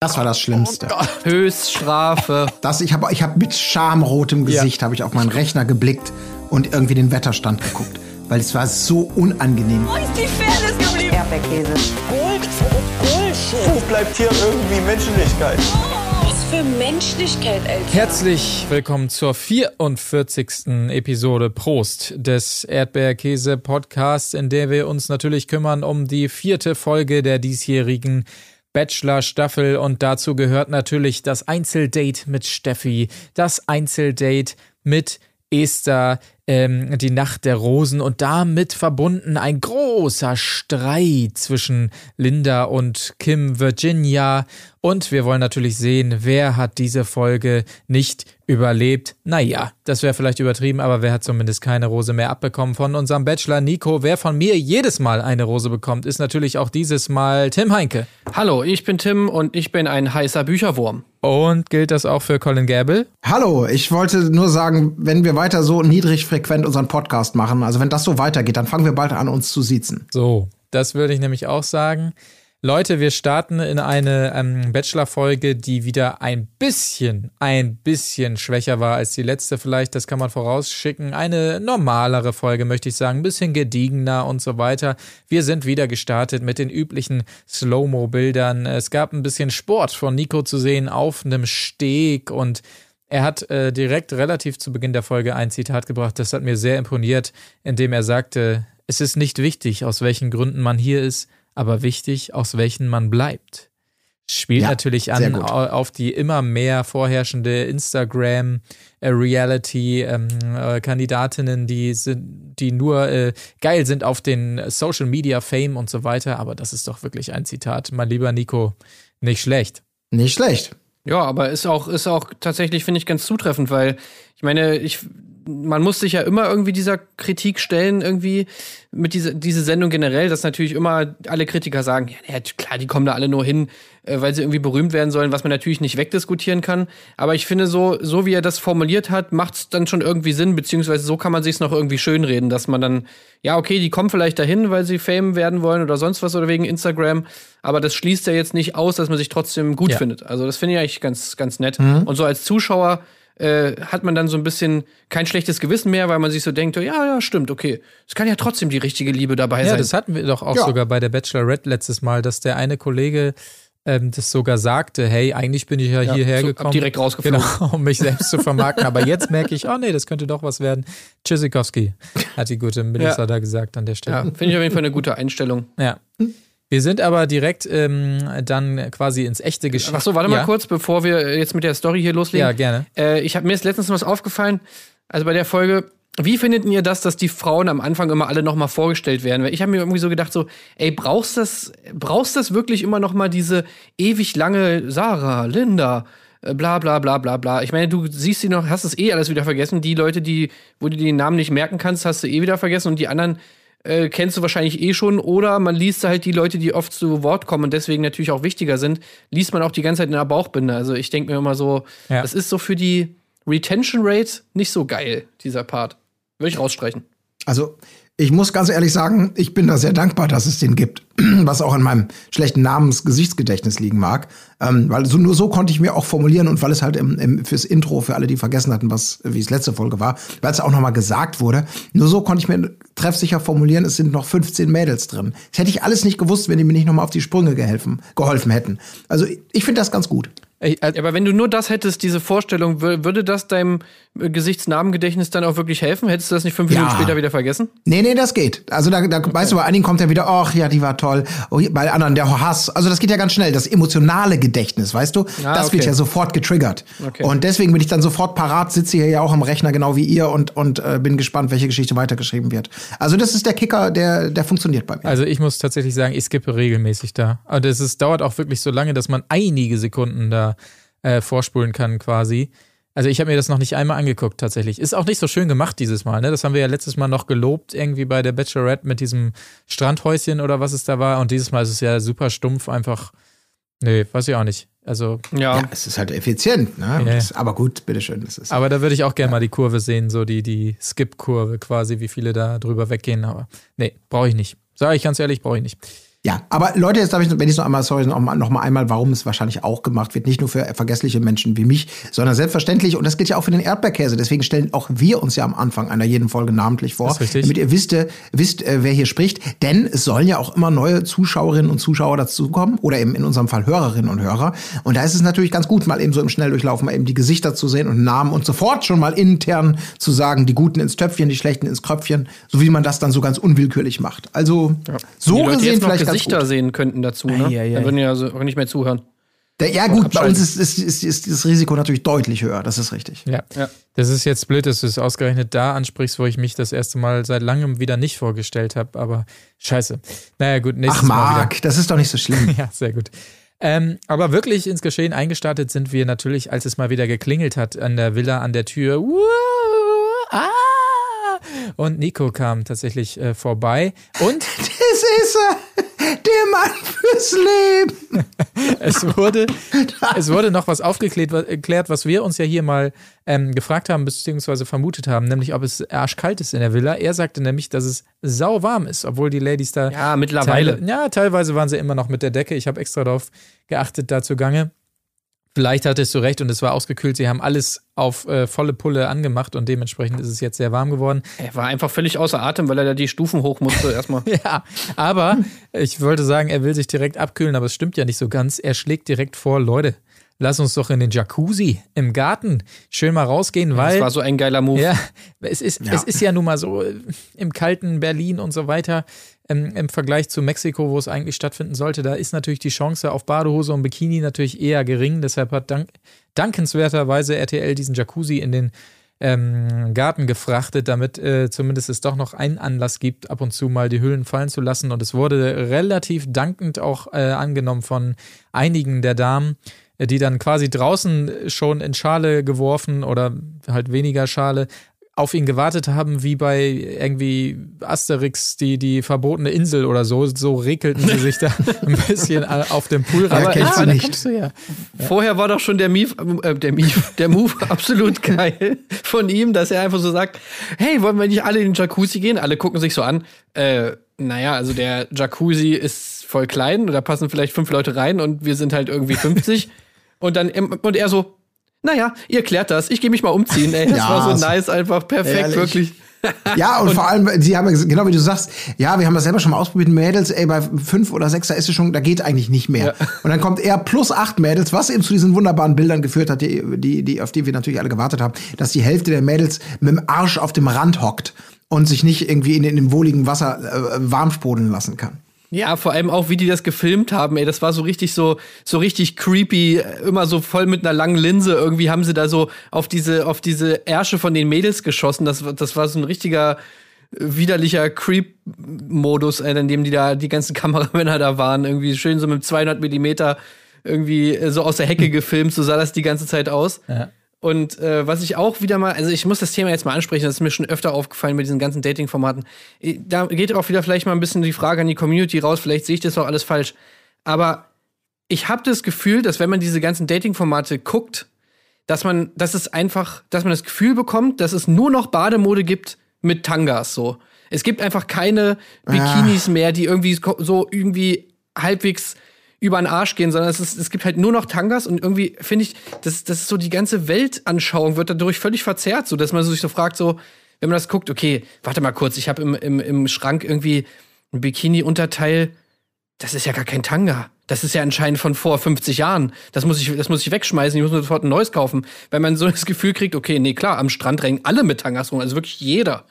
Das war das Schlimmste. Oh Höchststrafe. Das, ich habe ich hab mit schamrotem Gesicht ja. habe ich auf meinen Rechner geblickt und irgendwie den Wetterstand geguckt. Weil es war so unangenehm. Wo ist die Fairness geblieben? Erdbeerkäse. Gold, Bullshit. Wo bleibt hier irgendwie Menschlichkeit? Was für Menschlichkeit, Alter. Herzlich willkommen zur 44. Episode Prost des Erdbeerkäse-Podcasts, in der wir uns natürlich kümmern um die vierte Folge der diesjährigen Bachelor-Staffel und dazu gehört natürlich das Einzeldate mit Steffi, das Einzeldate mit Esther, ähm, die Nacht der Rosen und damit verbunden ein großer Streit zwischen Linda und Kim Virginia. Und wir wollen natürlich sehen, wer hat diese Folge nicht überlebt. Naja, das wäre vielleicht übertrieben, aber wer hat zumindest keine Rose mehr abbekommen von unserem Bachelor Nico? Wer von mir jedes Mal eine Rose bekommt, ist natürlich auch dieses Mal Tim Heinke. Hallo, ich bin Tim und ich bin ein heißer Bücherwurm. Und gilt das auch für Colin Gable? Hallo, ich wollte nur sagen, wenn wir weiter so niedrig frequent unseren Podcast machen, also wenn das so weitergeht, dann fangen wir bald an, uns zu siezen. So, das würde ich nämlich auch sagen. Leute, wir starten in eine ähm, Bachelor-Folge, die wieder ein bisschen, ein bisschen schwächer war als die letzte vielleicht. Das kann man vorausschicken. Eine normalere Folge, möchte ich sagen. Ein bisschen gediegener und so weiter. Wir sind wieder gestartet mit den üblichen Slow-Mo-Bildern. Es gab ein bisschen Sport von Nico zu sehen auf einem Steg und er hat äh, direkt relativ zu Beginn der Folge ein Zitat gebracht. Das hat mir sehr imponiert, indem er sagte, es ist nicht wichtig, aus welchen Gründen man hier ist, aber wichtig, aus welchen man bleibt. Spielt ja, natürlich an auf die immer mehr vorherrschende Instagram-Reality-Kandidatinnen, ähm, die sind, die nur äh, geil sind auf den Social Media Fame und so weiter. Aber das ist doch wirklich ein Zitat, mein lieber Nico, nicht schlecht. Nicht schlecht. Ja, aber ist auch, ist auch tatsächlich, finde ich, ganz zutreffend, weil ich meine, ich man muss sich ja immer irgendwie dieser Kritik stellen, irgendwie mit dieser diese Sendung generell, dass natürlich immer alle Kritiker sagen, ja, klar, die kommen da alle nur hin, äh, weil sie irgendwie berühmt werden sollen, was man natürlich nicht wegdiskutieren kann. Aber ich finde, so, so wie er das formuliert hat, macht es dann schon irgendwie Sinn, beziehungsweise so kann man sich noch irgendwie schönreden, dass man dann, ja, okay, die kommen vielleicht dahin, weil sie Fame werden wollen oder sonst was oder wegen Instagram, aber das schließt ja jetzt nicht aus, dass man sich trotzdem gut ja. findet. Also das finde ich eigentlich ganz, ganz nett. Mhm. Und so als Zuschauer äh, hat man dann so ein bisschen kein schlechtes Gewissen mehr, weil man sich so denkt, ja, ja, stimmt, okay. Es kann ja trotzdem die richtige Liebe dabei ja, sein. Ja, das hatten wir doch auch ja. sogar bei der Bachelorette letztes Mal, dass der eine Kollege ähm, das sogar sagte, hey, eigentlich bin ich ja, ja hierher so, gekommen. direkt rausgeflogen. Genau, um mich selbst zu vermarkten. Aber jetzt merke ich, oh nee, das könnte doch was werden. Tschüssikowski, hat die gute Melissa ja. da gesagt an der Stelle. Ja, finde ich auf jeden Fall eine gute Einstellung. Ja. Wir sind aber direkt ähm, dann quasi ins echte Geschäft. Ach so, warte mal kurz, bevor wir jetzt mit der Story hier loslegen. Ja, gerne. Äh, ich habe mir jetzt letztens was aufgefallen. Also bei der Folge, wie findet ihr das, dass die Frauen am Anfang immer alle nochmal vorgestellt werden? Weil ich habe mir irgendwie so gedacht, so, ey, brauchst das, brauchst das wirklich immer nochmal diese ewig lange Sarah, Linda, äh, bla bla bla bla bla. Ich meine, du siehst sie noch, hast es eh alles wieder vergessen. Die Leute, die, wo du den Namen nicht merken kannst, hast du eh wieder vergessen und die anderen äh, kennst du wahrscheinlich eh schon, oder man liest halt die Leute, die oft zu Wort kommen und deswegen natürlich auch wichtiger sind, liest man auch die ganze Zeit in der Bauchbinde. Also ich denke mir immer so, ja. das ist so für die Retention Rate nicht so geil, dieser Part. Würde ich rausstreichen. Also ich muss ganz ehrlich sagen, ich bin da sehr dankbar, dass es den gibt, was auch an meinem schlechten Namens-Gesichtsgedächtnis liegen mag. Ähm, weil so, nur so konnte ich mir auch formulieren und weil es halt im, im, fürs Intro, für alle, die vergessen hatten, was, wie es letzte Folge war, weil es auch nochmal gesagt wurde, nur so konnte ich mir treffsicher formulieren, es sind noch 15 Mädels drin. Das hätte ich alles nicht gewusst, wenn die mir nicht nochmal auf die Sprünge geholfen, geholfen hätten. Also ich finde das ganz gut. Ey, also aber wenn du nur das hättest, diese Vorstellung, würde das deinem äh, Gesichtsnamengedächtnis dann auch wirklich helfen? Hättest du das nicht fünf ja. Minuten später wieder vergessen? Nee, nee, das geht. Also da, da okay. weißt du, bei einigen kommt er wieder, ach ja, die war toll. Oh, bei anderen der Hass. Also das geht ja ganz schnell. Das emotionale Gedächtnis, weißt du? Ah, das okay. wird ja sofort getriggert. Okay. Und deswegen bin ich dann sofort parat, sitze hier ja auch am Rechner, genau wie ihr, und, und äh, bin gespannt, welche Geschichte weitergeschrieben wird. Also das ist der Kicker, der, der funktioniert bei mir. Also ich muss tatsächlich sagen, ich skippe regelmäßig da. Aber es dauert auch wirklich so lange, dass man einige Sekunden da äh, vorspulen kann quasi. Also ich habe mir das noch nicht einmal angeguckt tatsächlich. Ist auch nicht so schön gemacht dieses Mal. Ne? Das haben wir ja letztes Mal noch gelobt irgendwie bei der Bachelorette mit diesem Strandhäuschen oder was es da war. Und dieses Mal ist es ja super stumpf einfach. Nee, weiß ich auch nicht. Also ja, ja es ist halt effizient. Ne? Yeah. Das, aber gut, bitteschön. Das ist aber da würde ich auch gerne ja. mal die Kurve sehen, so die die Skip-Kurve quasi, wie viele da drüber weggehen. Aber nee, brauche ich nicht. Sage ich ganz ehrlich, brauche ich nicht. Ja, aber Leute, jetzt darf ich, wenn ich noch einmal, sorry, noch mal, noch mal einmal, warum es wahrscheinlich auch gemacht wird, nicht nur für vergessliche Menschen wie mich, sondern selbstverständlich, und das gilt ja auch für den Erdbeerkäse, deswegen stellen auch wir uns ja am Anfang einer jeden Folge namentlich vor, damit ihr wisst, äh, wisst, äh, wer hier spricht, denn es sollen ja auch immer neue Zuschauerinnen und Zuschauer dazukommen, oder eben in unserem Fall Hörerinnen und Hörer, und da ist es natürlich ganz gut, mal eben so im Schnelldurchlauf mal eben die Gesichter zu sehen und Namen und sofort schon mal intern zu sagen, die Guten ins Töpfchen, die Schlechten ins Kröpfchen, so wie man das dann so ganz unwillkürlich macht. Also, so die Leute gesehen vielleicht ganz Gesichter gut. sehen könnten dazu, ne? Ei, ei. Dann würden ja so auch nicht mehr zuhören. Der, ja gut, bei uns ist, ist, ist, ist das Risiko natürlich deutlich höher, das ist richtig. Ja. Ja. Das ist jetzt blöd, dass du es ausgerechnet da ansprichst, wo ich mich das erste Mal seit langem wieder nicht vorgestellt habe, aber scheiße. Naja, gut, nächstes Ach Mal wieder. Marc, das ist doch nicht so schlimm. Ja, sehr gut. Ähm, aber wirklich ins Geschehen eingestartet sind wir natürlich, als es mal wieder geklingelt hat an der Villa an der Tür. Wow, ah! Und Nico kam tatsächlich äh, vorbei. Und Das ist er, der Mann fürs Leben. es wurde, es wurde noch was aufgeklärt, was wir uns ja hier mal ähm, gefragt haben, beziehungsweise vermutet haben, nämlich ob es arschkalt ist in der Villa. Er sagte nämlich, dass es sauwarm ist, obwohl die Ladies da Ja, mittlerweile. Teile, ja, teilweise waren sie immer noch mit der Decke. Ich habe extra darauf geachtet, da zugange. Vielleicht hattest du recht und es war ausgekühlt. Sie haben alles auf äh, volle Pulle angemacht und dementsprechend ist es jetzt sehr warm geworden. Er war einfach völlig außer Atem, weil er da die Stufen hoch musste erstmal. Ja, aber ich wollte sagen, er will sich direkt abkühlen, aber es stimmt ja nicht so ganz. Er schlägt direkt vor, Leute, lass uns doch in den Jacuzzi im Garten schön mal rausgehen, weil Das war so ein geiler Move. Ja, es ist, es ist ja nun mal so äh, im kalten Berlin und so weiter, ähm, im Vergleich zu Mexiko, wo es eigentlich stattfinden sollte, da ist natürlich die Chance auf Badehose und Bikini natürlich eher gering. Deshalb hat dank, dankenswerterweise RTL diesen Jacuzzi in den ähm, Garten gefrachtet, damit äh, zumindest es doch noch einen Anlass gibt, ab und zu mal die Hüllen fallen zu lassen. Und es wurde relativ dankend auch äh, angenommen von einigen der Damen, äh, die dann quasi draußen schon in Schale geworfen oder halt weniger Schale auf ihn gewartet haben, wie bei irgendwie Asterix, die, die verbotene Insel oder so. So rekelten sie sich da ein bisschen auf dem Poolrand. Ja, kennst du da nicht. her. Vorher war doch schon der Mief, äh, der Mief, der Move absolut geil von ihm, dass er einfach so sagt, hey, wollen wir nicht alle in den Jacuzzi gehen? Alle gucken sich so an. Äh, naja, also der Jacuzzi ist voll klein, da passen vielleicht fünf Leute rein und wir sind halt irgendwie 50. und dann, und er so, naja, ihr klärt das, ich gehe mich mal umziehen, ey. Das Ja, war so nice, einfach perfekt, Ehrlich. wirklich. Ja, und, vor allem, sie haben ja genau wie du sagst, ja, wir haben das selber schon mal ausprobiert, Mädels, ey, bei fünf oder sechs, da ist es schon, da geht eigentlich nicht mehr. Und dann kommt er plus acht Mädels, was eben zu diesen wunderbaren Bildern geführt hat, die, die, die, auf die wir natürlich alle gewartet haben, dass die Hälfte der Mädels mit dem Arsch auf dem Rand hockt und sich nicht irgendwie in, in dem wohligen Wasser äh, warm sprudeln lassen kann. Ja, vor allem auch, wie die das gefilmt haben, ey, das war so richtig so, so richtig creepy, immer so voll mit einer langen Linse. Irgendwie haben sie da so auf diese, auf diese Ärsche von den Mädels geschossen. Das, war- das war so ein richtiger widerlicher Creep-Modus, in dem die da, die ganzen Kameramänner da waren. Irgendwie schön so mit 200 Millimeter irgendwie äh, so aus der Hecke gefilmt. So sah das die ganze Zeit aus. Ja. Und äh, was ich auch wieder mal, also ich muss das Thema jetzt mal ansprechen, das ist mir schon öfter aufgefallen mit diesen ganzen Dating-Formaten. Äh, Da geht auch wieder vielleicht mal ein bisschen die Frage an die Community raus, vielleicht sehe ich das auch alles falsch. Aber ich habe das Gefühl, dass wenn man diese ganzen Dating-Formate guckt, dass man, dass es einfach, dass man das Gefühl bekommt, dass es nur noch Bademode gibt mit Tangas so. Es gibt einfach keine Bikinis mehr, die irgendwie so irgendwie halbwegs über den Arsch gehen, sondern es, ist, es gibt halt nur noch Tangas und irgendwie finde ich, das, das ist so die ganze Weltanschauung wird dadurch völlig verzerrt, so dass man sich so fragt, so, wenn man das guckt, okay, warte mal kurz, ich habe im, im, im Schrank irgendwie ein Bikini-Unterteil, das ist ja gar kein Tanga. Das ist ja anscheinend von vor 50 Jahren. Das muss ich, das muss ich wegschmeißen. Ich muss mir sofort ein neues kaufen. Weil man so das Gefühl kriegt, okay, nee, klar, am Strand rennen alle mit Tangas rum. Also wirklich jeder.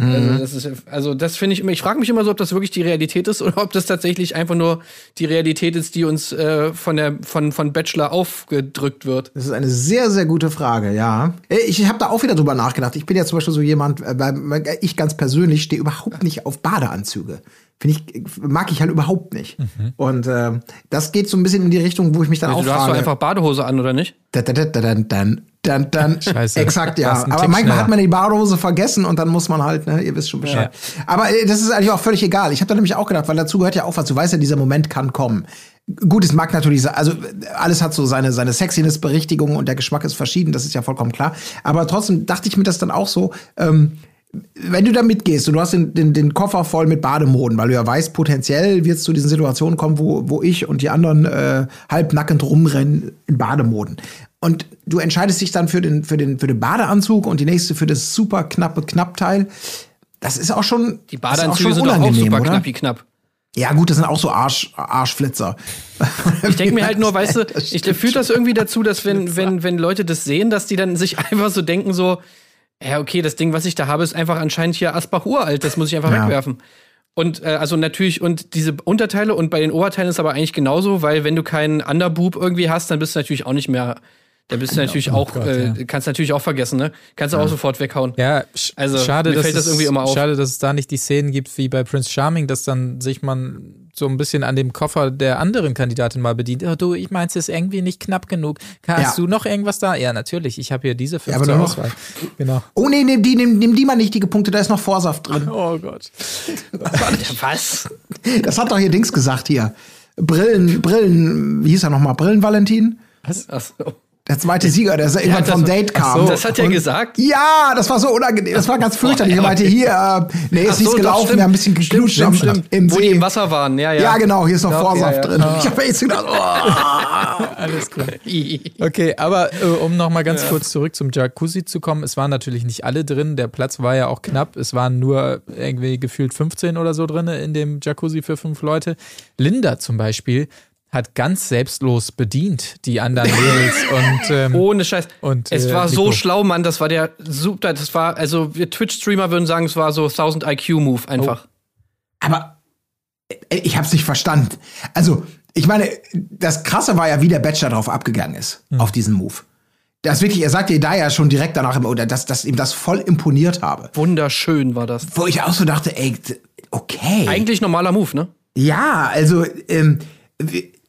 Also das, ist, also das finde ich immer, ich frage mich immer so, ob das wirklich die Realität ist oder ob das tatsächlich einfach nur die Realität ist, die uns äh, von, der, von, von Bachelor aufgedrückt wird. Das ist eine sehr, sehr gute Frage, ja. Äh, Ich habe da auch wieder drüber nachgedacht. Ich bin ja zum Beispiel so jemand, äh, weil ich ganz persönlich stehe überhaupt nicht auf Badeanzüge. Finde ich, mag ich halt überhaupt nicht. Und äh, das geht so ein bisschen in die Richtung, wo ich mich dann auch Also, du hast doch einfach Badehose an, oder nicht? Da, da, da, da, dann, dann, dann, dann. Scheiße. Exakt, ja. Aber Tick manchmal schneller. hat man die Badehose vergessen und dann muss man halt, ne, ihr wisst schon Bescheid. Aber äh, das ist eigentlich auch völlig egal. Ich habe da nämlich auch gedacht, weil dazu gehört ja auch was. Du weißt ja, dieser Moment kann kommen. Gut, es mag natürlich, sein- also alles hat so seine, seine Sexiness-Berichtigung und der Geschmack ist verschieden, das ist ja vollkommen klar. Aber trotzdem dachte ich mir das dann auch so, ähm, wenn du da mitgehst und du hast den, den, den Koffer voll mit Bademoden, weil du ja weißt, potenziell wird es zu diesen Situationen kommen, wo, wo ich und die anderen äh, halbnackend rumrennen in Bademoden. Und du entscheidest dich dann für den, für den, für den Badeanzug und die nächste für das super knappe Knappteil. Das ist auch schon. Die Badeanzüge sind doch auch super oder? knappi knapp. Ja, gut, das sind auch so Arsch, Arschflitzer. Ich denke mir halt nur, weißt du, ich fühlt das irgendwie dazu, dass wenn, wenn, wenn Leute das sehen, dass die dann sich einfach so denken, so, ja, okay, das Ding, was ich da habe, ist einfach anscheinend hier Asbach uralt, das muss ich einfach Ja. wegwerfen. Und äh, also natürlich, und diese Unterteile und bei den Oberteilen ist aber eigentlich genauso, weil wenn du keinen Underboob irgendwie hast, dann bist du natürlich auch nicht mehr, da bist du natürlich auch, Gott, äh, ja. kannst natürlich auch vergessen, ne? Kannst du auch sofort weghauen. Ja, Also, schade, mir dass fällt das es, irgendwie immer auf. schade, dass es da nicht die Szenen gibt wie bei Prince Charming, dass dann sich man so ein bisschen an dem Koffer der anderen Kandidatin mal bedient. Oh, du, ich mein's ist irgendwie nicht knapp genug. Hast Ja. du noch irgendwas da? Ja, natürlich. Ich habe hier diese fünf aber zur noch- Auswahl. Genau. Oh nee, nimm die, nimm, nimm die mal nicht, die gepunkte, da ist noch Vorsaft drin. Oh Gott. Was? Das hat doch hier Dings gesagt hier. Brillen, Brillen, wie hieß er nochmal? Brillen-Valentin? Ach so. Der zweite Sieger, der irgendwann das- vom Date kam. so, das hat er Und- gesagt? Ja, das war so unangenehm. Das war ganz fürchterlich. Er ja, meinte, hier, äh, nee, ist nichts so, doch, gelaufen, stimmt. wir haben ein bisschen geknutscht stimmt, am- stimmt. im Wo See. die im Wasser waren, ja, ja. Ja, genau, hier ist noch Doch, Vorsaft ja, ja. drin. Ich habe jetzt gedacht, oh. Alles klar. Okay, aber äh, um noch mal ganz kurz zurück zum Jacuzzi zu kommen, es waren natürlich nicht alle drin, der Platz war ja auch knapp, es waren nur irgendwie gefühlt 15 oder so drin in dem Jacuzzi für fünf Leute. Linda zum Beispiel hat ganz selbstlos bedient, die anderen Mädels und ähm, Ohne Scheiß. Und, es äh, war so Nico. schlau, Mann. Das war der super. Das war, also wir Twitch-Streamer würden sagen, es war so 1000 IQ-Move einfach. Aber äh, ich habe es nicht verstanden. Also, ich meine, das Krasse war ja, wie der Bachelor drauf abgegangen ist, Hm. auf diesen Move. Das wirklich, er sagte da ja schon direkt danach, oder dass, dass ihm das voll imponiert habe. Wunderschön war das. Wo ich auch so dachte, ey, okay. Eigentlich normaler Move, ne? Ja, also, ähm,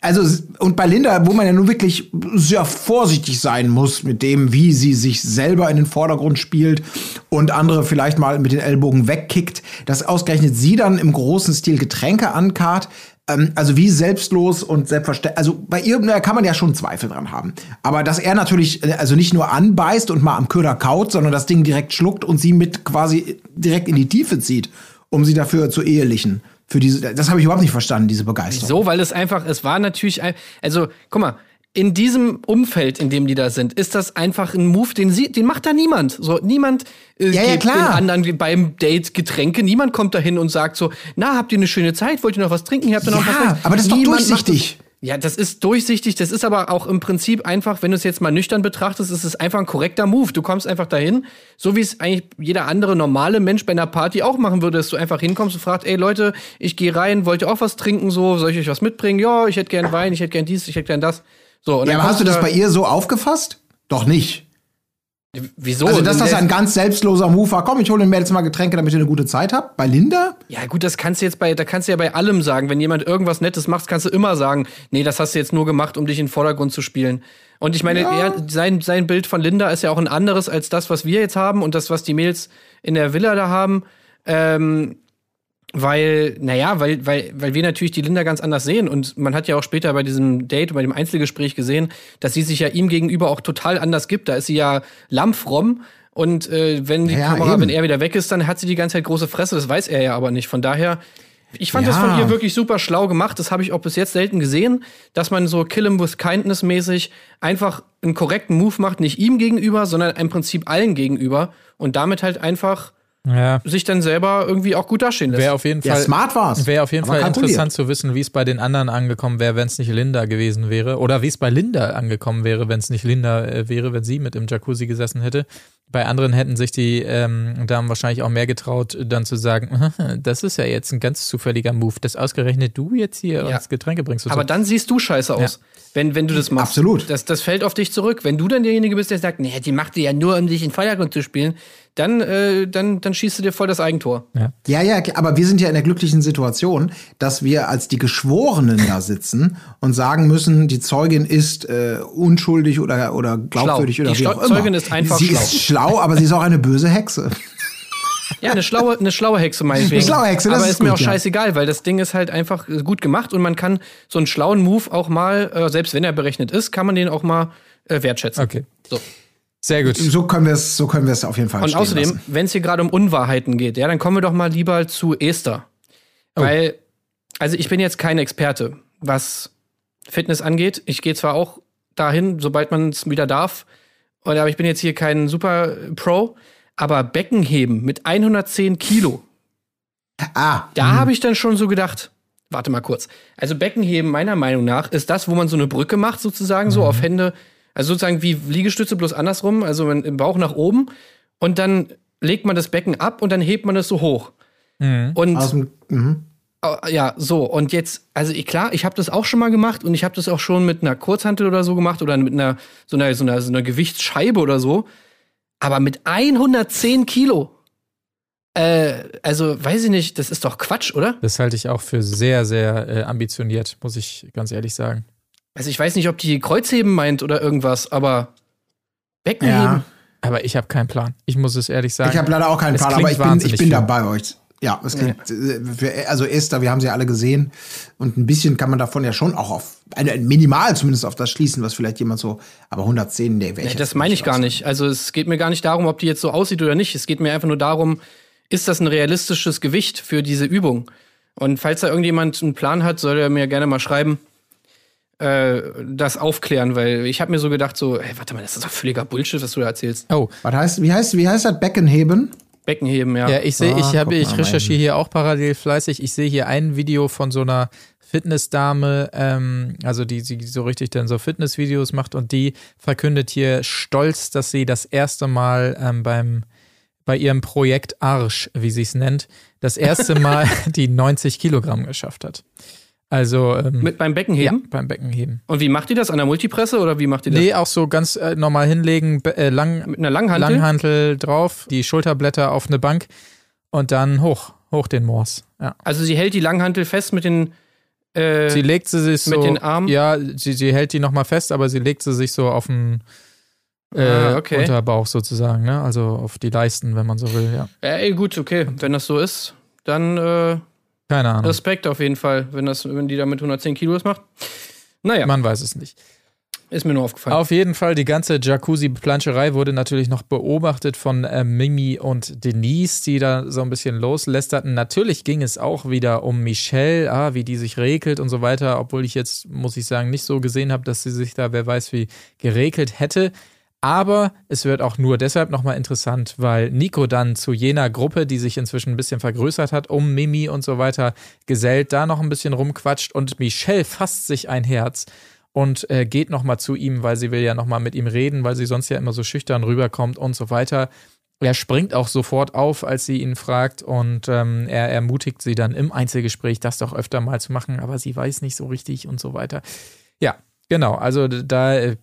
also, und bei Linda, wo man ja nun wirklich sehr vorsichtig sein muss mit dem, wie sie sich selber in den Vordergrund spielt und andere vielleicht mal mit den Ellbogen wegkickt, dass ausgerechnet sie dann im großen Stil Getränke ankart. Ähm, also wie selbstlos und selbstverständlich. Also bei ihr na, kann man ja schon Zweifel dran haben. Aber dass er natürlich, äh, also nicht nur anbeißt und mal am Köder kaut, sondern das Ding direkt schluckt und sie mit quasi direkt in die Tiefe zieht, um sie dafür zu ehelichen. Für diese, das habe ich überhaupt nicht verstanden, diese Begeisterung. So, weil es einfach, es war natürlich, ein, also guck mal, in diesem Umfeld, in dem die da sind, ist das einfach ein Move, den sie, den macht da niemand. So, niemand äh, Ja, ja, klar. den anderen beim Date Getränke. Niemand kommt da hin und sagt so, na, habt ihr eine schöne Zeit? Wollt ihr noch was trinken? Habt ihr noch Ja, was aber das ist doch Niemand durchsichtig. Ja, das ist durchsichtig. Das ist aber auch im Prinzip einfach, wenn du es jetzt mal nüchtern betrachtest, ist es einfach ein korrekter Move. Du kommst einfach dahin, so wie es eigentlich jeder andere normale Mensch bei einer Party auch machen würde, dass du einfach hinkommst und fragst, ey Leute, ich gehe rein, wollt ihr auch was trinken? So, soll ich euch was mitbringen? Ja, ich hätte gern Wein, ich hätte gern dies, ich hätte gern das. So, und Ja, dann aber hast du das bei ihr so aufgefasst? Doch nicht. Wieso? Also, dass das Der- ein ganz selbstloser Move war. Komm, ich hole den Mädels mal Getränke, damit ihr eine gute Zeit habt. Bei Linda? Ja, gut, das kannst du jetzt bei, da kannst du ja bei allem sagen. Wenn jemand irgendwas Nettes macht, kannst du immer sagen, nee, das hast du jetzt nur gemacht, um dich in den Vordergrund zu spielen. Und ich meine, er, sein, sein Bild von Linda ist ja auch ein anderes als das, was wir jetzt haben und das, was die Mails in der Villa da haben. Ähm, weil, naja, weil, weil, weil wir natürlich die Linda ganz anders sehen. Und man hat ja auch später bei diesem Date, bei dem Einzelgespräch gesehen, dass sie sich ja ihm gegenüber auch total anders gibt. Da ist sie ja lampfromm. Und äh, wenn die Ja, Kamera, eben. wenn er wieder weg ist, dann hat sie die ganze Zeit große Fresse. Das weiß er ja aber nicht. Von daher, ich fand das Ja. von ihr wirklich super schlau gemacht. Das habe ich auch bis jetzt selten gesehen, dass man so Kill him with kindness mäßig einfach einen korrekten Move macht, nicht ihm gegenüber, sondern im Prinzip allen gegenüber und damit halt einfach ja, sich dann selber irgendwie auch gut dastehen lässt. wäre auf jeden Ja, Fall smart war's. Wäre auf jeden Aber Fall interessant zu wissen, wie es bei den anderen angekommen wäre, wenn es nicht Linda gewesen wäre. Oder wie es bei Linda angekommen wäre, wenn es nicht Linda äh, wäre, wenn sie mit im Jacuzzi gesessen hätte. Bei anderen hätten sich die ähm, Damen wahrscheinlich auch mehr getraut, dann zu sagen, das ist ja jetzt ein ganz zufälliger Move, dass ausgerechnet du jetzt hier Ja. uns Getränke bringst. und Aber so. dann siehst du scheiße aus, wenn, wenn du das machst. Absolut. Das, das fällt auf dich zurück. Wenn du dann derjenige bist, der sagt, nee, die macht die ja nur, um dich in den Vordergrund zu spielen, dann, äh, dann, dann schießt du dir voll das Eigentor. Ja, ja, aber wir sind ja in der glücklichen Situation, dass wir als die Geschworenen da sitzen und sagen müssen, die Zeugin ist äh, unschuldig oder, oder glaubwürdig Schlau. oder Die wie auch immer. Zeugin ist einfach sie schlau. ist schlau, aber sie ist auch eine böse Hexe. Ja, eine schlaue, eine schlaue Hexe meinetwegen. Eine schlaue Hexe, das Aber ist ist, mir gut, auch ja. scheißegal, weil das Ding ist halt einfach gut gemacht und man kann so einen schlauen Move auch mal, äh, selbst wenn er berechnet ist, kann man den auch mal äh, wertschätzen. Okay. So. Sehr gut. So können wir es, so können wir es auf jeden Fall Und außerdem, wenn es hier gerade um Unwahrheiten geht, ja, dann kommen wir doch mal lieber zu Esther. Oh. Weil, also ich bin jetzt kein Experte, was Fitness angeht. Ich gehe zwar auch dahin, sobald man es wieder darf, und- aber ich bin jetzt hier kein Super Pro. Aber Beckenheben mit 110 Kilo, Ah, da habe ich dann schon so gedacht, warte mal kurz. Also Beckenheben meiner Meinung nach ist das, wo man so eine Brücke macht sozusagen, so auf Hände, also sozusagen wie Liegestütze bloß andersrum, also man- im Bauch nach oben und dann legt man das Becken ab und dann hebt man es so hoch. Und aus dem, mhm. äh, ja, so und jetzt, also ich, klar, ich habe das auch schon mal gemacht und ich habe das auch schon mit einer Kurzhantel oder so gemacht oder mit einer so einer so einer, so einer Gewichtsscheibe oder so, aber mit 110 Kilo. Äh, also weiß ich nicht, das ist doch Quatsch, oder? Das halte ich auch für sehr, sehr äh, ambitioniert, muss ich ganz ehrlich sagen. Also ich weiß nicht, ob die Kreuzheben meint oder irgendwas, aber Beckenheben. ja. Aber ich habe keinen Plan. Ich muss es ehrlich sagen. Ich habe leider auch keinen Es Plan, aber ich bin, ich bin da bei euch. Ja, es klingt, äh, also Esther, wir haben sie alle gesehen und ein bisschen kann man davon ja schon auch auf, minimal zumindest auf das schließen, was vielleicht jemand so, aber 110, nee, wäre Nee, das meine ich gar nicht. Also es geht mir gar nicht darum, ob die jetzt so aussieht oder nicht. Es geht mir einfach nur darum, ist das ein realistisches Gewicht für diese Übung? Und falls da irgendjemand einen Plan hat, soll er mir gerne mal schreiben, äh, das aufklären, weil ich habe mir so gedacht, so, ey, warte mal, das ist doch völliger Bullshit, was du da erzählst. oh, Was heißt, wie heißt, wie heißt das Beckenheben? Beckenheben, ja. Ja, ich sehe, Ah, ich habe, guck ich recherchiere hier auch parallel fleißig. Ich sehe hier ein Video von so einer Fitnessdame, ähm, also die, die so richtig dann so Fitnessvideos macht und die verkündet hier stolz, dass sie das erste Mal ähm, beim bei ihrem Projekt Arsch, wie sie es nennt, das erste Mal die 90 Kilogramm geschafft hat. Also ähm, Mit beim ja, Beckenheben? beim Beckenheben. Und wie macht die das? An der Multipresse oder wie macht die das? Nee, auch so ganz äh, normal hinlegen, äh, lang, Mit einer Langhantel? Langhantel drauf, die Schulterblätter auf eine Bank und dann hoch, hoch den Moors. Ja. Also sie hält die Langhantel fest mit den äh, Sie legt sie sich so. mit den Armen? Ja, sie, sie hält die nochmal fest, aber sie legt sie sich so auf den äh, Ah, okay. Unterbauch sozusagen, ne? Also auf die Leisten, wenn man so will, ja. Ja, ey, gut, okay. Wenn das so ist, dann äh, Keine Ahnung. Respekt auf jeden Fall, wenn, das, wenn die da mit 110 Kilo das macht. Naja, Man weiß es nicht. ist mir nur aufgefallen. Auf jeden Fall, die ganze Jacuzzi-Planscherei wurde natürlich noch beobachtet von äh, Mimi und Denise, die da so ein bisschen loslästerten. Natürlich ging es auch wieder um Michelle, ah, wie die sich regelt und so weiter, obwohl ich jetzt, muss ich sagen, nicht so gesehen habe, dass sie sich da, wer weiß wie, geregelt hätte. Aber es wird auch nur deshalb nochmal interessant, weil Nico dann zu jener Gruppe, die sich inzwischen ein bisschen vergrößert hat, um Mimi und so weiter gesellt, da noch ein bisschen rumquatscht und Michelle fasst sich ein Herz und äh, geht nochmal zu ihm, weil sie will ja nochmal mit ihm reden, weil sie sonst ja immer so schüchtern rüberkommt und so weiter. Er springt auch sofort auf, als sie ihn fragt und ähm, er ermutigt sie dann im Einzelgespräch, das doch öfter mal zu machen, aber sie weiß nicht so richtig und so weiter. Ja, genau, also da äh,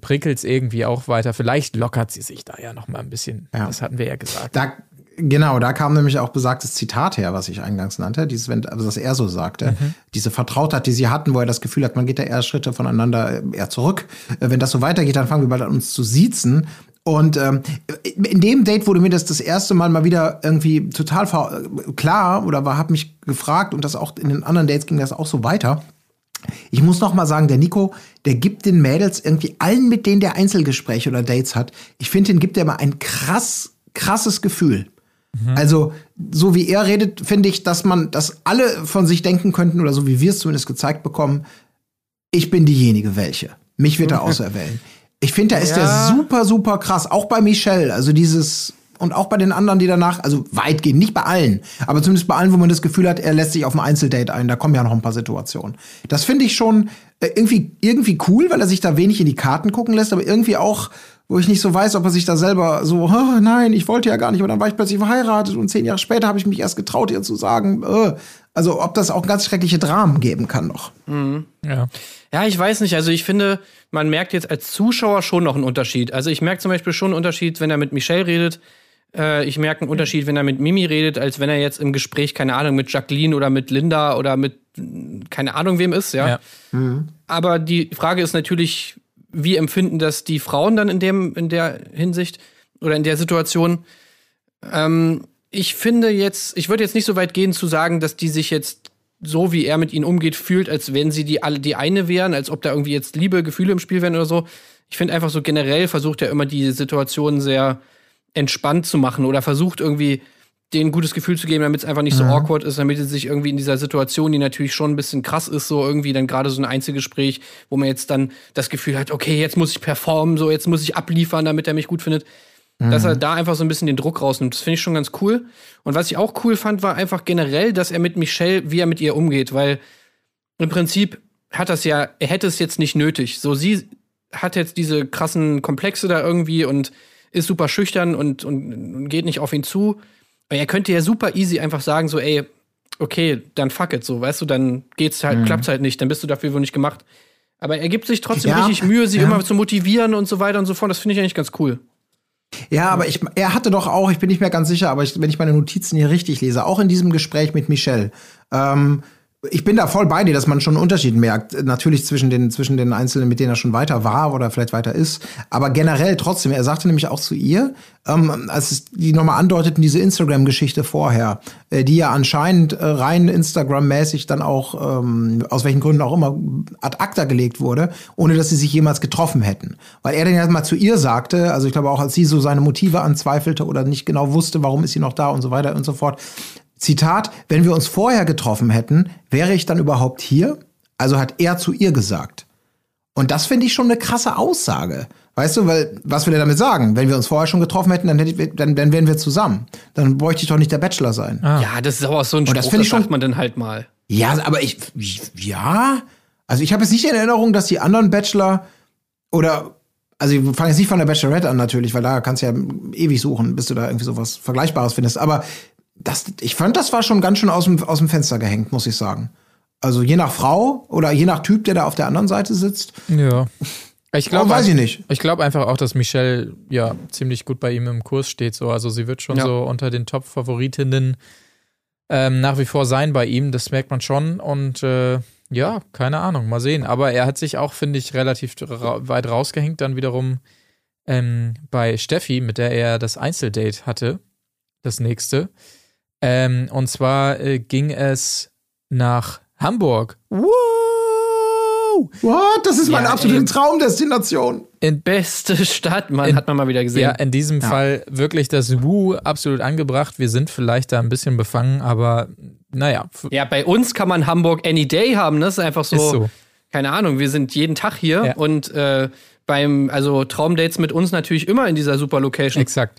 prickelt es irgendwie auch weiter. Vielleicht lockert sie sich da ja nochmal ein bisschen. Ja. Das hatten wir ja gesagt. Da, genau, da kam nämlich auch besagtes Zitat her, was ich eingangs nannte, dieses, wenn, also was er so sagte. Mhm. Diese Vertrautheit, die sie hatten, wo er das Gefühl hat, man geht da eher Schritte voneinander äh, eher zurück. Äh, Wenn das so weitergeht, dann fangen wir bald an, uns zu siezen. Und ähm, in dem Date wurde mir das das erste Mal mal wieder irgendwie total äh, klar oder war, hab mich gefragt und das auch in den anderen Dates ging das auch so weiter. Ich muss noch mal sagen, der Nico, der gibt den Mädels irgendwie allen, mit denen der Einzelgespräche oder Dates hat, ich finde, den gibt er mal ein krass, krasses Gefühl. Also, so wie er redet, finde ich, dass man, dass alle von sich denken könnten, oder so wie wir es zumindest gezeigt bekommen, ich bin diejenige welche. Mich wird er auserwählen. Ich finde, da ist Ja. der super, super krass. Auch bei Michelle. Also dieses, und auch bei den anderen, die danach, also weitgehend, nicht bei allen, aber zumindest bei allen, wo man das Gefühl hat, er lässt sich auf ein Einzeldate ein. Da kommen ja noch ein paar Situationen. Das finde ich schon äh, irgendwie, irgendwie cool, weil er sich da wenig in die Karten gucken lässt, aber irgendwie auch, wo ich nicht so weiß, ob er sich da selber so, "Oh, nein, ich wollte ja gar nicht, aber dann war ich plötzlich verheiratet und zehn Jahre später habe ich mich erst getraut, ihr zu sagen, äh. also ob das auch ganz schreckliche Dramen geben kann noch. Ja. Ja, ich weiß nicht. Also ich finde, man merkt jetzt als Zuschauer schon noch einen Unterschied. Also ich merke zum Beispiel schon einen Unterschied, wenn er mit Michelle redet. Äh, ich merke einen Unterschied, wenn er mit Mimi redet, als wenn er jetzt im Gespräch, keine Ahnung, mit Jacqueline oder mit Linda oder mit mm, keine Ahnung wem ist, ja. Ja. Aber die Frage ist natürlich, wie empfinden das die Frauen dann in dem, in der Hinsicht oder in der Situation? Ähm, ich finde jetzt, ich würde jetzt nicht so weit gehen zu sagen, dass die sich jetzt so wie er mit ihnen umgeht, fühlt, als wenn sie die alle die eine wären, als ob da irgendwie jetzt Liebe, Gefühle im Spiel wären oder so. Ich finde einfach so generell versucht er immer die Situation sehr entspannt zu machen oder versucht irgendwie denen ein gutes Gefühl zu geben, damit es einfach nicht so awkward ist, damit sie sich irgendwie in dieser Situation, die natürlich schon ein bisschen krass ist, so irgendwie dann gerade so ein Einzelgespräch, wo man jetzt dann das Gefühl hat, okay, jetzt muss ich performen, so jetzt muss ich abliefern, damit er mich gut findet. Dass er da einfach so ein bisschen den Druck rausnimmt. Das finde ich schon ganz cool. Und was ich auch cool fand, war einfach generell, dass er mit Michelle, wie er mit ihr umgeht, weil im Prinzip hat das ja, er hätte es jetzt nicht nötig. So, sie hat jetzt diese krassen Komplexe da irgendwie und ist super schüchtern und, und, und geht nicht auf ihn zu. Aber er könnte ja super easy einfach sagen, so, ey, okay, dann fuck it, so, weißt du, dann geht's halt, klappt's halt nicht, dann bist du dafür wohl nicht gemacht. Aber er gibt sich trotzdem Ja, richtig Mühe, sie ja. immer zu motivieren und so weiter und so fort. Das finde ich eigentlich ganz cool. Ja, aber ich, er hatte doch auch, ich bin nicht mehr ganz sicher, aber ich, wenn ich meine Notizen hier richtig lese, auch in diesem Gespräch mit Michelle, ähm, ich bin da voll bei dir, dass man schon einen Unterschied merkt. Natürlich zwischen den, zwischen den Einzelnen, mit denen er schon weiter war oder vielleicht weiter ist. Aber generell trotzdem, er sagte nämlich auch zu ihr, ähm, als es die nochmal andeuteten, diese Instagram-Geschichte vorher, äh, die ja anscheinend äh, rein Instagram-mäßig dann auch, ähm, aus welchen Gründen auch immer, ad acta gelegt wurde, ohne dass sie sich jemals getroffen hätten. Weil er dann ja mal zu ihr sagte, also ich glaube auch, als sie so seine Motive anzweifelte oder nicht genau wusste, warum ist sie noch da und so weiter und so fort, Zitat, wenn wir uns vorher getroffen hätten, wäre ich dann überhaupt hier? Also hat er zu ihr gesagt. Und das finde ich schon eine krasse Aussage. Weißt du, weil, was will er damit sagen? Wenn wir uns vorher schon getroffen hätten, dann, hätte ich, dann, dann wären wir zusammen. Dann bräuchte ich doch nicht der Bachelor sein. Ja, das ist aber auch so ein Und Spruch, das das, finde ich schon- sagt man dann halt mal. Ja, aber ich, ja. Also ich habe jetzt nicht in Erinnerung, dass die anderen Bachelor oder, also ich fange jetzt nicht von der Bachelorette an natürlich, weil da kannst du ja ewig suchen, bis du da irgendwie sowas Vergleichbares findest. Aber das, ich fand, das war schon ganz schön aus dem, aus dem Fenster gehängt, muss ich sagen. Also je nach Frau oder je nach Typ, der da auf der anderen Seite sitzt. Ja. Ich glaube, Oh, weiß ich nicht. Ich glaube einfach auch, dass Michelle ja ziemlich gut bei ihm im Kurs steht. So. Also sie wird schon Ja. so unter den Top-Favoritinnen ähm, nach wie vor sein bei ihm. Das merkt man schon. Und äh, ja, keine Ahnung, mal sehen. Aber er hat sich auch, finde ich, relativ ra weit rausgehängt. Dann wiederum ähm, bei Steffi, mit der er das Einzeldate hatte, das nächste. Ähm, und zwar äh, ging es nach Hamburg. Wow! What? Das ist meine Ja, absolute ey. Traumdestination. In Beste Stadt, Mann, In- hat man mal wieder gesehen. Ja, in diesem Fall wirklich das Woo absolut angebracht. Wir sind vielleicht da ein bisschen befangen, aber naja, Ja, bei uns kann man Hamburg any day haben. ne? Das ist einfach so, Ist so. keine Ahnung, wir sind jeden Tag hier Ja. und äh, beim, also Traumdates mit uns natürlich immer in dieser super Location. exakt.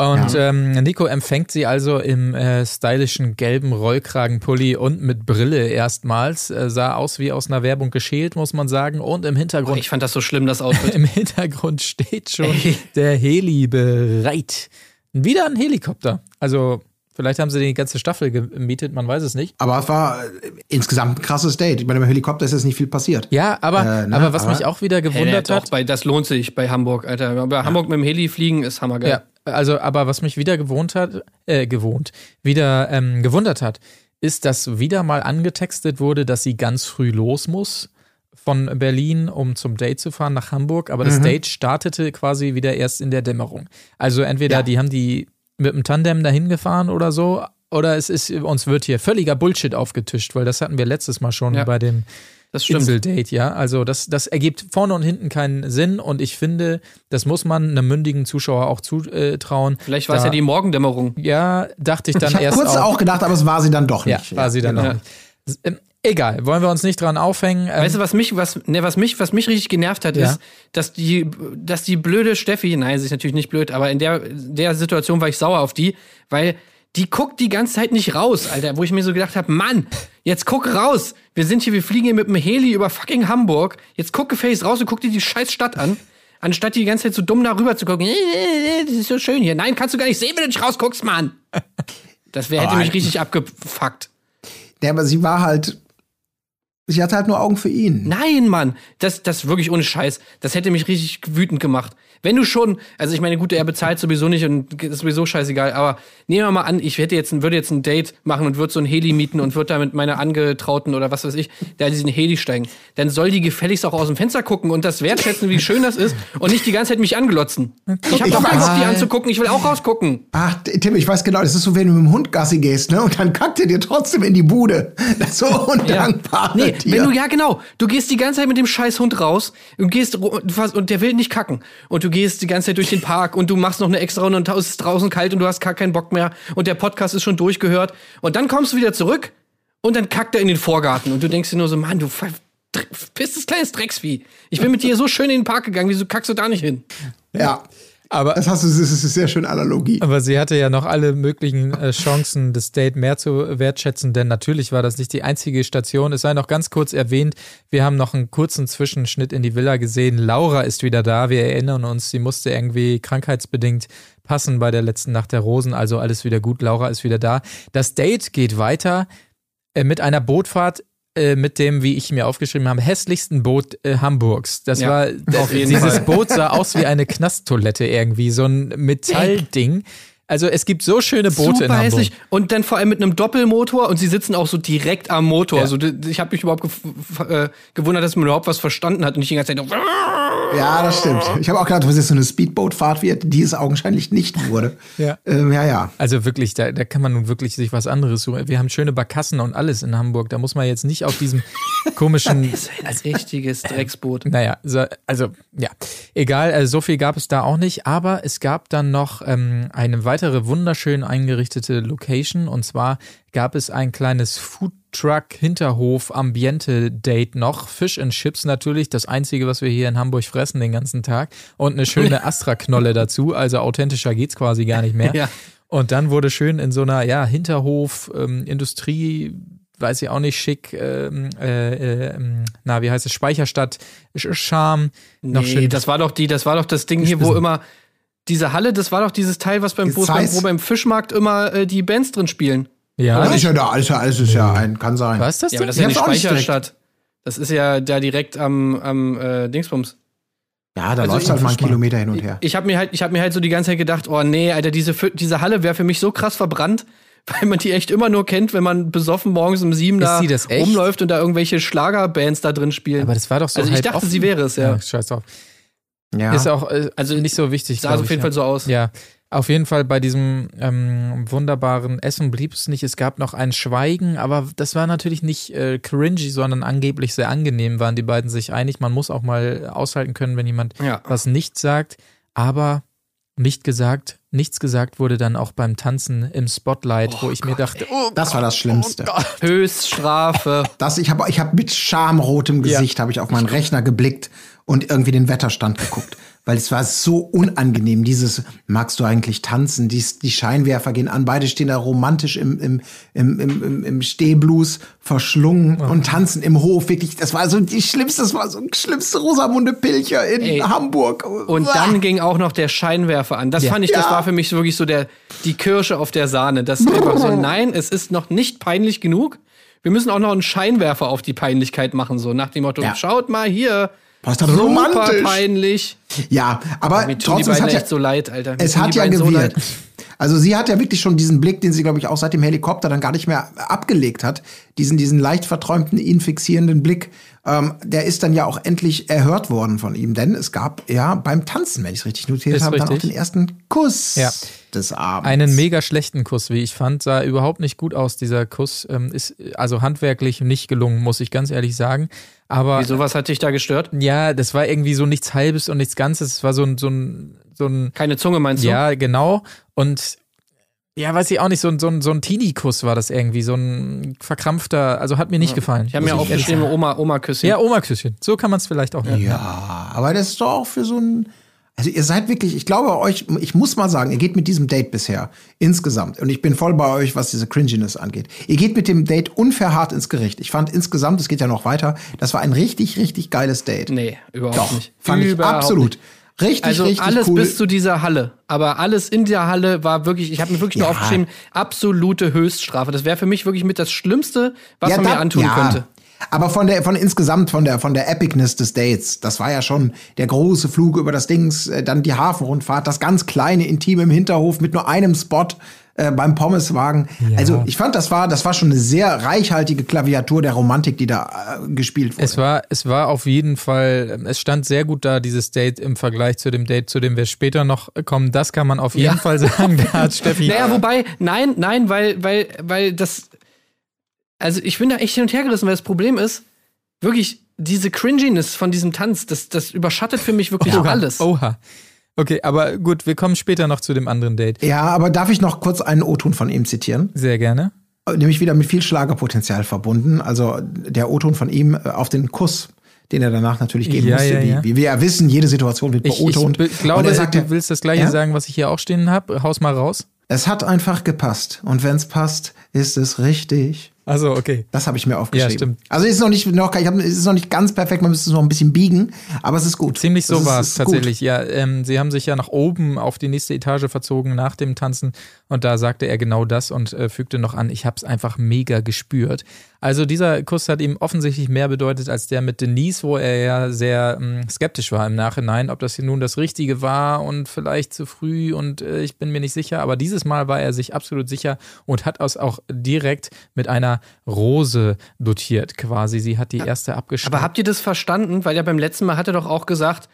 Und ähm, Nico empfängt sie also im äh, stylischen gelben Rollkragenpulli und mit Brille erstmals. Äh, sah aus wie aus einer Werbung geschält, muss man sagen. Und im Hintergrund ich fand das so schlimm, das Outfit. Im Hintergrund steht schon Ey. der Heli bereit. Wieder ein Helikopter. Also, vielleicht haben sie die ganze Staffel gemietet, man weiß es nicht. Aber es war äh, insgesamt ein krasses Date. Ich meine, beim Helikopter ist jetzt nicht viel passiert. Ja, aber, Äh, ne, aber was aber- mich auch wieder Hey, gewundert doch, hat. bei, das lohnt sich bei Hamburg, Alter. Bei Hamburg mit dem Heli fliegen ist hammergeil. Ja, also, aber was mich wieder gewohnt hat, äh, gewohnt, wieder ähm, gewundert hat, ist, dass wieder mal angetextet wurde, dass sie ganz früh los muss von Berlin, um zum Date zu fahren nach Hamburg. Aber Mhm. das Date startete quasi wieder erst in der Dämmerung. Also entweder Ja. die haben die mit dem Tandem dahin gefahren oder so, oder es ist, uns wird hier völliger Bullshit aufgetischt, weil das hatten wir letztes Mal schon Ja, bei dem. Inseldate, ja. Also das, das ergibt vorne und hinten keinen Sinn und ich finde, das muss man einem mündigen Zuschauer auch zutrauen. Vielleicht war es ja die Morgendämmerung. Ja, dachte ich dann Ich habe erst kurz auch. auch gedacht, aber es war sie dann doch ja, nicht. war sie dann genau. auch nicht. Egal, wollen wir uns nicht dran aufhängen. Ähm, Weißt du, was mich, was, ne, was mich, was mich richtig genervt hat, Ja. ist, dass die, dass die blöde Steffi, nein, sie ist natürlich nicht blöd, aber in der, der Situation war ich sauer auf die, weil die guckt die ganze Zeit nicht raus, Alter, wo ich mir so gedacht habe, Mann, jetzt guck raus. Wir sind hier, wir fliegen hier mit dem Heli über fucking Hamburg. Jetzt guck gefälligst raus und guck dir die scheiß Stadt an. Anstatt die ganze Zeit so dumm darüber zu gucken, "Äh, das ist so schön hier. Nein, kannst du gar nicht sehen, wenn du nicht rausguckst, Mann. Das wär, hätte Oh, mich richtig abgefuckt. Ja, aber sie war halt. Sie hatte halt nur Augen für ihn. Nein, Mann, das, das wirklich ohne Scheiß. Das hätte mich richtig wütend gemacht. Wenn du schon, also ich meine, gut, er bezahlt sowieso nicht und ist sowieso scheißegal, aber nehmen wir mal an, ich hätte jetzt, würde jetzt ein Date machen und würde so ein Heli mieten und würde da mit meiner Angetrauten oder was weiß ich, da diesen Heli steigen. Dann soll die gefälligst auch aus dem Fenster gucken und das wertschätzen, wie schön das ist und nicht die ganze Zeit mich anglotzen. Ich habe doch Bock, die anzugucken, ich will auch rausgucken. Ach, Tim, ich weiß genau, das ist so, wenn du mit dem Hund Gassi gehst, ne? Und dann kackt er dir trotzdem in die Bude. Das ist so undankbar. Nee, Tier. Wenn du, ja, genau. Du gehst die ganze Zeit mit dem scheiß Hund raus und gehst und der will nicht kacken. Und du gehst die ganze Zeit durch den Park und du machst noch eine extra Runde und es ist draußen kalt und du hast gar keinen Bock mehr und der Podcast ist schon durchgehört. Und dann kommst du wieder zurück und dann kackt er in den Vorgarten und du denkst dir nur so, Mann, du bist das kleines Drecksvieh. Ich bin mit dir so schön in den Park gegangen, wieso kackst du da nicht hin? Ja, Aber das hast du, das ist sehr schön Analogie. Aber sie hatte ja noch alle möglichen äh, Chancen, das Date mehr zu wertschätzen, denn natürlich war das nicht die einzige Station. Es sei noch ganz kurz erwähnt, wir haben noch einen kurzen Zwischenschnitt in die Villa gesehen. Laura ist wieder da, wir erinnern uns, sie musste irgendwie krankheitsbedingt passen bei der letzten Nacht der Rosen, also alles wieder gut, Laura ist wieder da. Das Date geht weiter äh, mit einer Bootfahrt äh, mit dem, wie ich mir aufgeschrieben habe, hässlichsten Boot äh, Hamburgs. Das Ja, war jeden dieses Fall. Boot sah aus wie eine Knasttoilette irgendwie, so ein Metallding. Also es gibt so schöne Boote in Super Hamburg. hässlich. Und dann vor allem mit einem Doppelmotor und sie sitzen auch so direkt am Motor. Ja. Also ich habe mich überhaupt äh, gewundert, dass man überhaupt was verstanden hat und nicht die ganze Zeit. so- Ja, das stimmt. Ich habe auch gedacht, was ist so eine Speedboat-Fahrt wird, die es augenscheinlich nicht wurde. Ja. Ähm, ja, ja. Also wirklich, da, da kann man nun wirklich sich was anderes suchen. Wir haben schöne Barkassen und alles in Hamburg. Da muss man jetzt nicht auf diesem komischen Das ist ein richtiges Drecksboot. Naja, so, also ja, egal, also so viel gab es da auch nicht, aber es gab dann noch ähm, eine weitere wunderschön eingerichtete Location. Und zwar gab es ein kleines Foodtruck Hinterhof Ambiente Date noch, Fish and Chips natürlich, das einzige, was wir hier in Hamburg fressen den ganzen Tag. Und eine schöne Astra Knolle dazu, also authentischer geht's quasi gar nicht mehr. Ja. Und dann wurde schön in so einer ja Hinterhof ähm, Industrie weiß ich auch nicht schick ähm, äh, äh, na wie heißt es Speicherstadt Charme noch nee, schön das war doch die, das war doch das Ding hier, wo immer diese Halle, das war doch dieses Teil, was beim, wo, beim, Fischmarkt immer äh, die Bands drin spielen. ja Das ist ja da, alles, ja- alles ist ja ein, kann sein. was ist das Ja, aber das ist ja Ich die Speicherstadt. Das ist ja da direkt am, am äh, Dingsbums. Ja, da Also läuft halt mal einen. Kilometer hin und her. Ich habe mir halt, ich habe mir halt so die ganze Zeit gedacht, oh nee, Alter, diese, diese Halle wäre für mich so krass verbrannt, weil man die echt immer nur kennt, wenn man besoffen morgens um sieben Ist da rumläuft und da irgendwelche Schlagerbands da drin spielen. aber das war doch so Also ich halb dachte, offen. sie wäre es, ja. scheiß drauf Ja. ist auch äh, Also, nicht so wichtig Sah glaub auf ich, jeden ja. Fall so aus. Ja, auf jeden Fall bei diesem ähm, wunderbaren Essen blieb es nicht. Es gab noch ein Schweigen, aber das war natürlich nicht äh, cringy, sondern angeblich sehr angenehm, waren die beiden sich einig. Man muss auch mal aushalten können, wenn jemand Ja. was nicht sagt, aber nicht gesagt, nichts gesagt wurde dann auch beim Tanzen im Spotlight, wo ich mir dachte, oh, das war das Schlimmste. Höchststrafe. Das, ich habe ich hab mit schamrotem Gesicht habe ich auf meinen Rechner geblickt und irgendwie den Wetterstand geguckt. Weil es war so unangenehm, dieses, magst du eigentlich tanzen? Die, die Scheinwerfer gehen an, beide stehen da romantisch im, im, im, im, im, Stehblues verschlungen und tanzen im Hof. Wirklich, das war so die schlimmste, das war so die schlimmste Rosamunde Pilcher in Ey. Hamburg. Und dann ging auch noch der Scheinwerfer an. Das fand ich, das Ja. war für mich wirklich so der, die Kirsche auf der Sahne. Das ist einfach so, nein, es ist noch nicht peinlich genug. Wir müssen auch noch einen Scheinwerfer auf die Peinlichkeit machen, so nach dem Motto, Ja. schaut mal hier. Was das Super romantisch? peinlich. Ja, aber die trotzdem, es hat ja, echt so leid, Alter. Mir Es hat ja so gewirkt. leid. Also sie hat ja wirklich schon diesen Blick, den sie, glaube ich, auch seit dem Helikopter dann gar nicht mehr abgelegt hat. Diesen, diesen leicht verträumten, ihn fixierenden Blick. Ähm, der ist dann ja auch endlich erhört worden von ihm. Denn es gab ja beim Tanzen, wenn ich es richtig notiert Ist habe, dann auch den ersten Kuss Ja. des Abends. einen mega schlechten Kuss, wie ich fand, sah überhaupt nicht gut aus. Dieser Kuss ähm, ist also handwerklich nicht gelungen, muss ich ganz ehrlich sagen. Aber Wieso, was hat dich da gestört? ja, das war irgendwie so nichts Halbes und nichts Ganzes. Es war so ein, so ein, so ein Keine Zunge meinst du? Ja, genau. Und ja, weiß ich auch nicht, so ein, so ein, so ein Teenie-Kuss war das irgendwie, so ein verkrampfter, also hat mir nicht gefallen. Ich habe mir aufgeschrieben, sagen. Oma, Oma-Küsschen. Ja, Oma-Küsschen. So kann man es vielleicht auch nennen. Ja, aber das ist doch auch für so ein. Also ihr seid wirklich, ich glaube euch, ich muss mal sagen, ihr geht mit diesem Date bisher insgesamt, und ich bin voll bei euch, was diese Cringiness angeht. Ihr geht mit dem Date unverharrt ins Gericht. Ich fand insgesamt, es geht ja noch weiter, das war ein richtig, richtig geiles Date. Nee, überhaupt Doch, nicht. fand ich Überhaupt absolut. Nicht. Richtig, Also richtig alles cool. bis zu dieser Halle. Aber alles in der Halle war wirklich, ich habe mir wirklich Ja. nur aufgeschrieben, absolute Höchststrafe. Das wäre für mich wirklich mit das Schlimmste, was man da- mir antun ja. könnte. Aber von der, von insgesamt, von der, von der Epicness des Dates, das war ja schon der große Flug über das Dings, äh, dann die Hafenrundfahrt, das ganz kleine, intime im Hinterhof mit nur einem Spot äh, beim Pommeswagen. Also ich fand, das war, das war schon eine sehr reichhaltige Klaviatur der Romantik, die da äh, gespielt wurde. Es war, es war auf jeden Fall, es stand sehr gut da, dieses Date im Vergleich zu dem Date, zu dem wir später noch kommen. Das kann man auf jeden Ja. Fall sagen. Da hat Steffi. Naja, wobei, nein, nein, weil, weil, weil das. Also ich bin da echt hin und her gerissen, weil das Problem ist, wirklich diese Cringiness von diesem Tanz, das, das überschattet für mich wirklich alles. Oha. Okay, aber gut, wir kommen später noch zu dem anderen Date. Ja, aber darf ich noch kurz einen O-Ton von ihm zitieren? Sehr gerne. Nämlich wieder mit viel Schlagerpotenzial verbunden. Also der O-Ton von ihm äh, auf den Kuss, den er danach natürlich geben Ja, musste. ja, wie, ja. wie wir ja wissen, jede Situation wird Ich, ich be- glaube, Und er sagt, du willst das gleiche sagen, was ich hier auch stehen habe. Haus mal raus. es hat einfach gepasst. Und wenn es passt, ist es richtig. Also, okay. Das habe ich mir aufgeschrieben. Ja, stimmt. Also es ist noch nicht noch, ich hab, es ist noch nicht ganz perfekt, man müsste es noch ein bisschen biegen, aber es ist gut. Ziemlich so war es ist gut. tatsächlich. Ja, ähm, sie haben sich ja nach oben auf die nächste Etage verzogen nach dem Tanzen und da sagte er genau das und äh, fügte noch an, ich habe es einfach mega gespürt. Also dieser Kuss hat ihm offensichtlich mehr bedeutet als der mit Denise, wo er ja sehr ähm, skeptisch war im Nachhinein, ob das hier nun das Richtige war und vielleicht zu früh und äh, ich bin mir nicht sicher. Aber dieses Mal war er sich absolut sicher und hat es auch direkt mit einer Rose dotiert quasi. Sie hat die erste abgeschnitten. Aber habt ihr das verstanden? Weil ja beim letzten Mal hat er doch auch gesagt,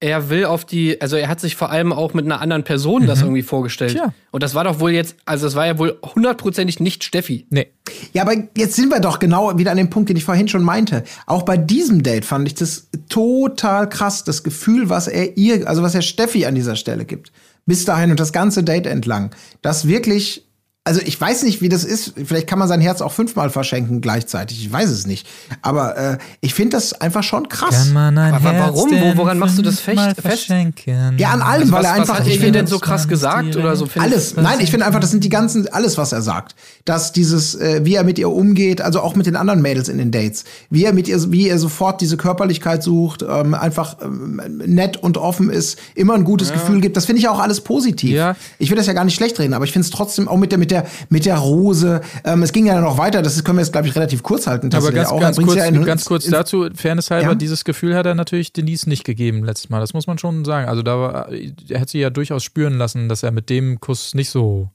er will auf die, also er hat sich vor allem auch mit einer anderen Person das irgendwie vorgestellt. Mhm. Tja. Und das war doch wohl jetzt, also das war ja wohl hundertprozentig nicht Steffi. Nee. Ja, aber jetzt sind wir doch genau wieder an dem Punkt, den ich vorhin schon meinte. Auch bei diesem Date fand ich das total krass, das Gefühl, was er ihr, also was er Steffi an dieser Stelle gibt. Bis dahin und das ganze Date entlang. Das wirklich, also ich weiß nicht, wie das ist. Vielleicht kann man sein Herz auch fünfmal verschenken gleichzeitig. Ich weiß es nicht. Aber äh, ich finde das einfach schon krass. Kann man ein Aber warum? Wo- woran machst du das fest- fest? verschenken? Ja, an allem, weil was, er was einfach, hat ich er finde, denn so krass gesagt oder so? Alles. Nein, ich finde einfach, das sind die ganzen, alles, was er sagt. Dass dieses, äh, wie er mit ihr umgeht, also auch mit den anderen Mädels in den Dates, wie er mit ihr, wie er sofort diese Körperlichkeit sucht, ähm, einfach ähm, nett und offen ist, immer ein gutes Gefühl gibt. Das finde ich auch alles positiv. Ja. Ich will das ja gar nicht schlecht reden, aber ich finde es trotzdem auch mit der, mit der, mit der Rose. Ähm, es ging ja noch weiter, das können wir jetzt, glaube ich, relativ kurz halten. Aber ganz, auch. Ganz, kurz, ja in- ganz kurz dazu, Fairness halber, Ja? dieses Gefühl hat er natürlich Denise nicht gegeben letztes Mal. Das muss man schon sagen. Also da war, er hat sie ja durchaus spüren lassen, dass er mit dem Kuss nicht so.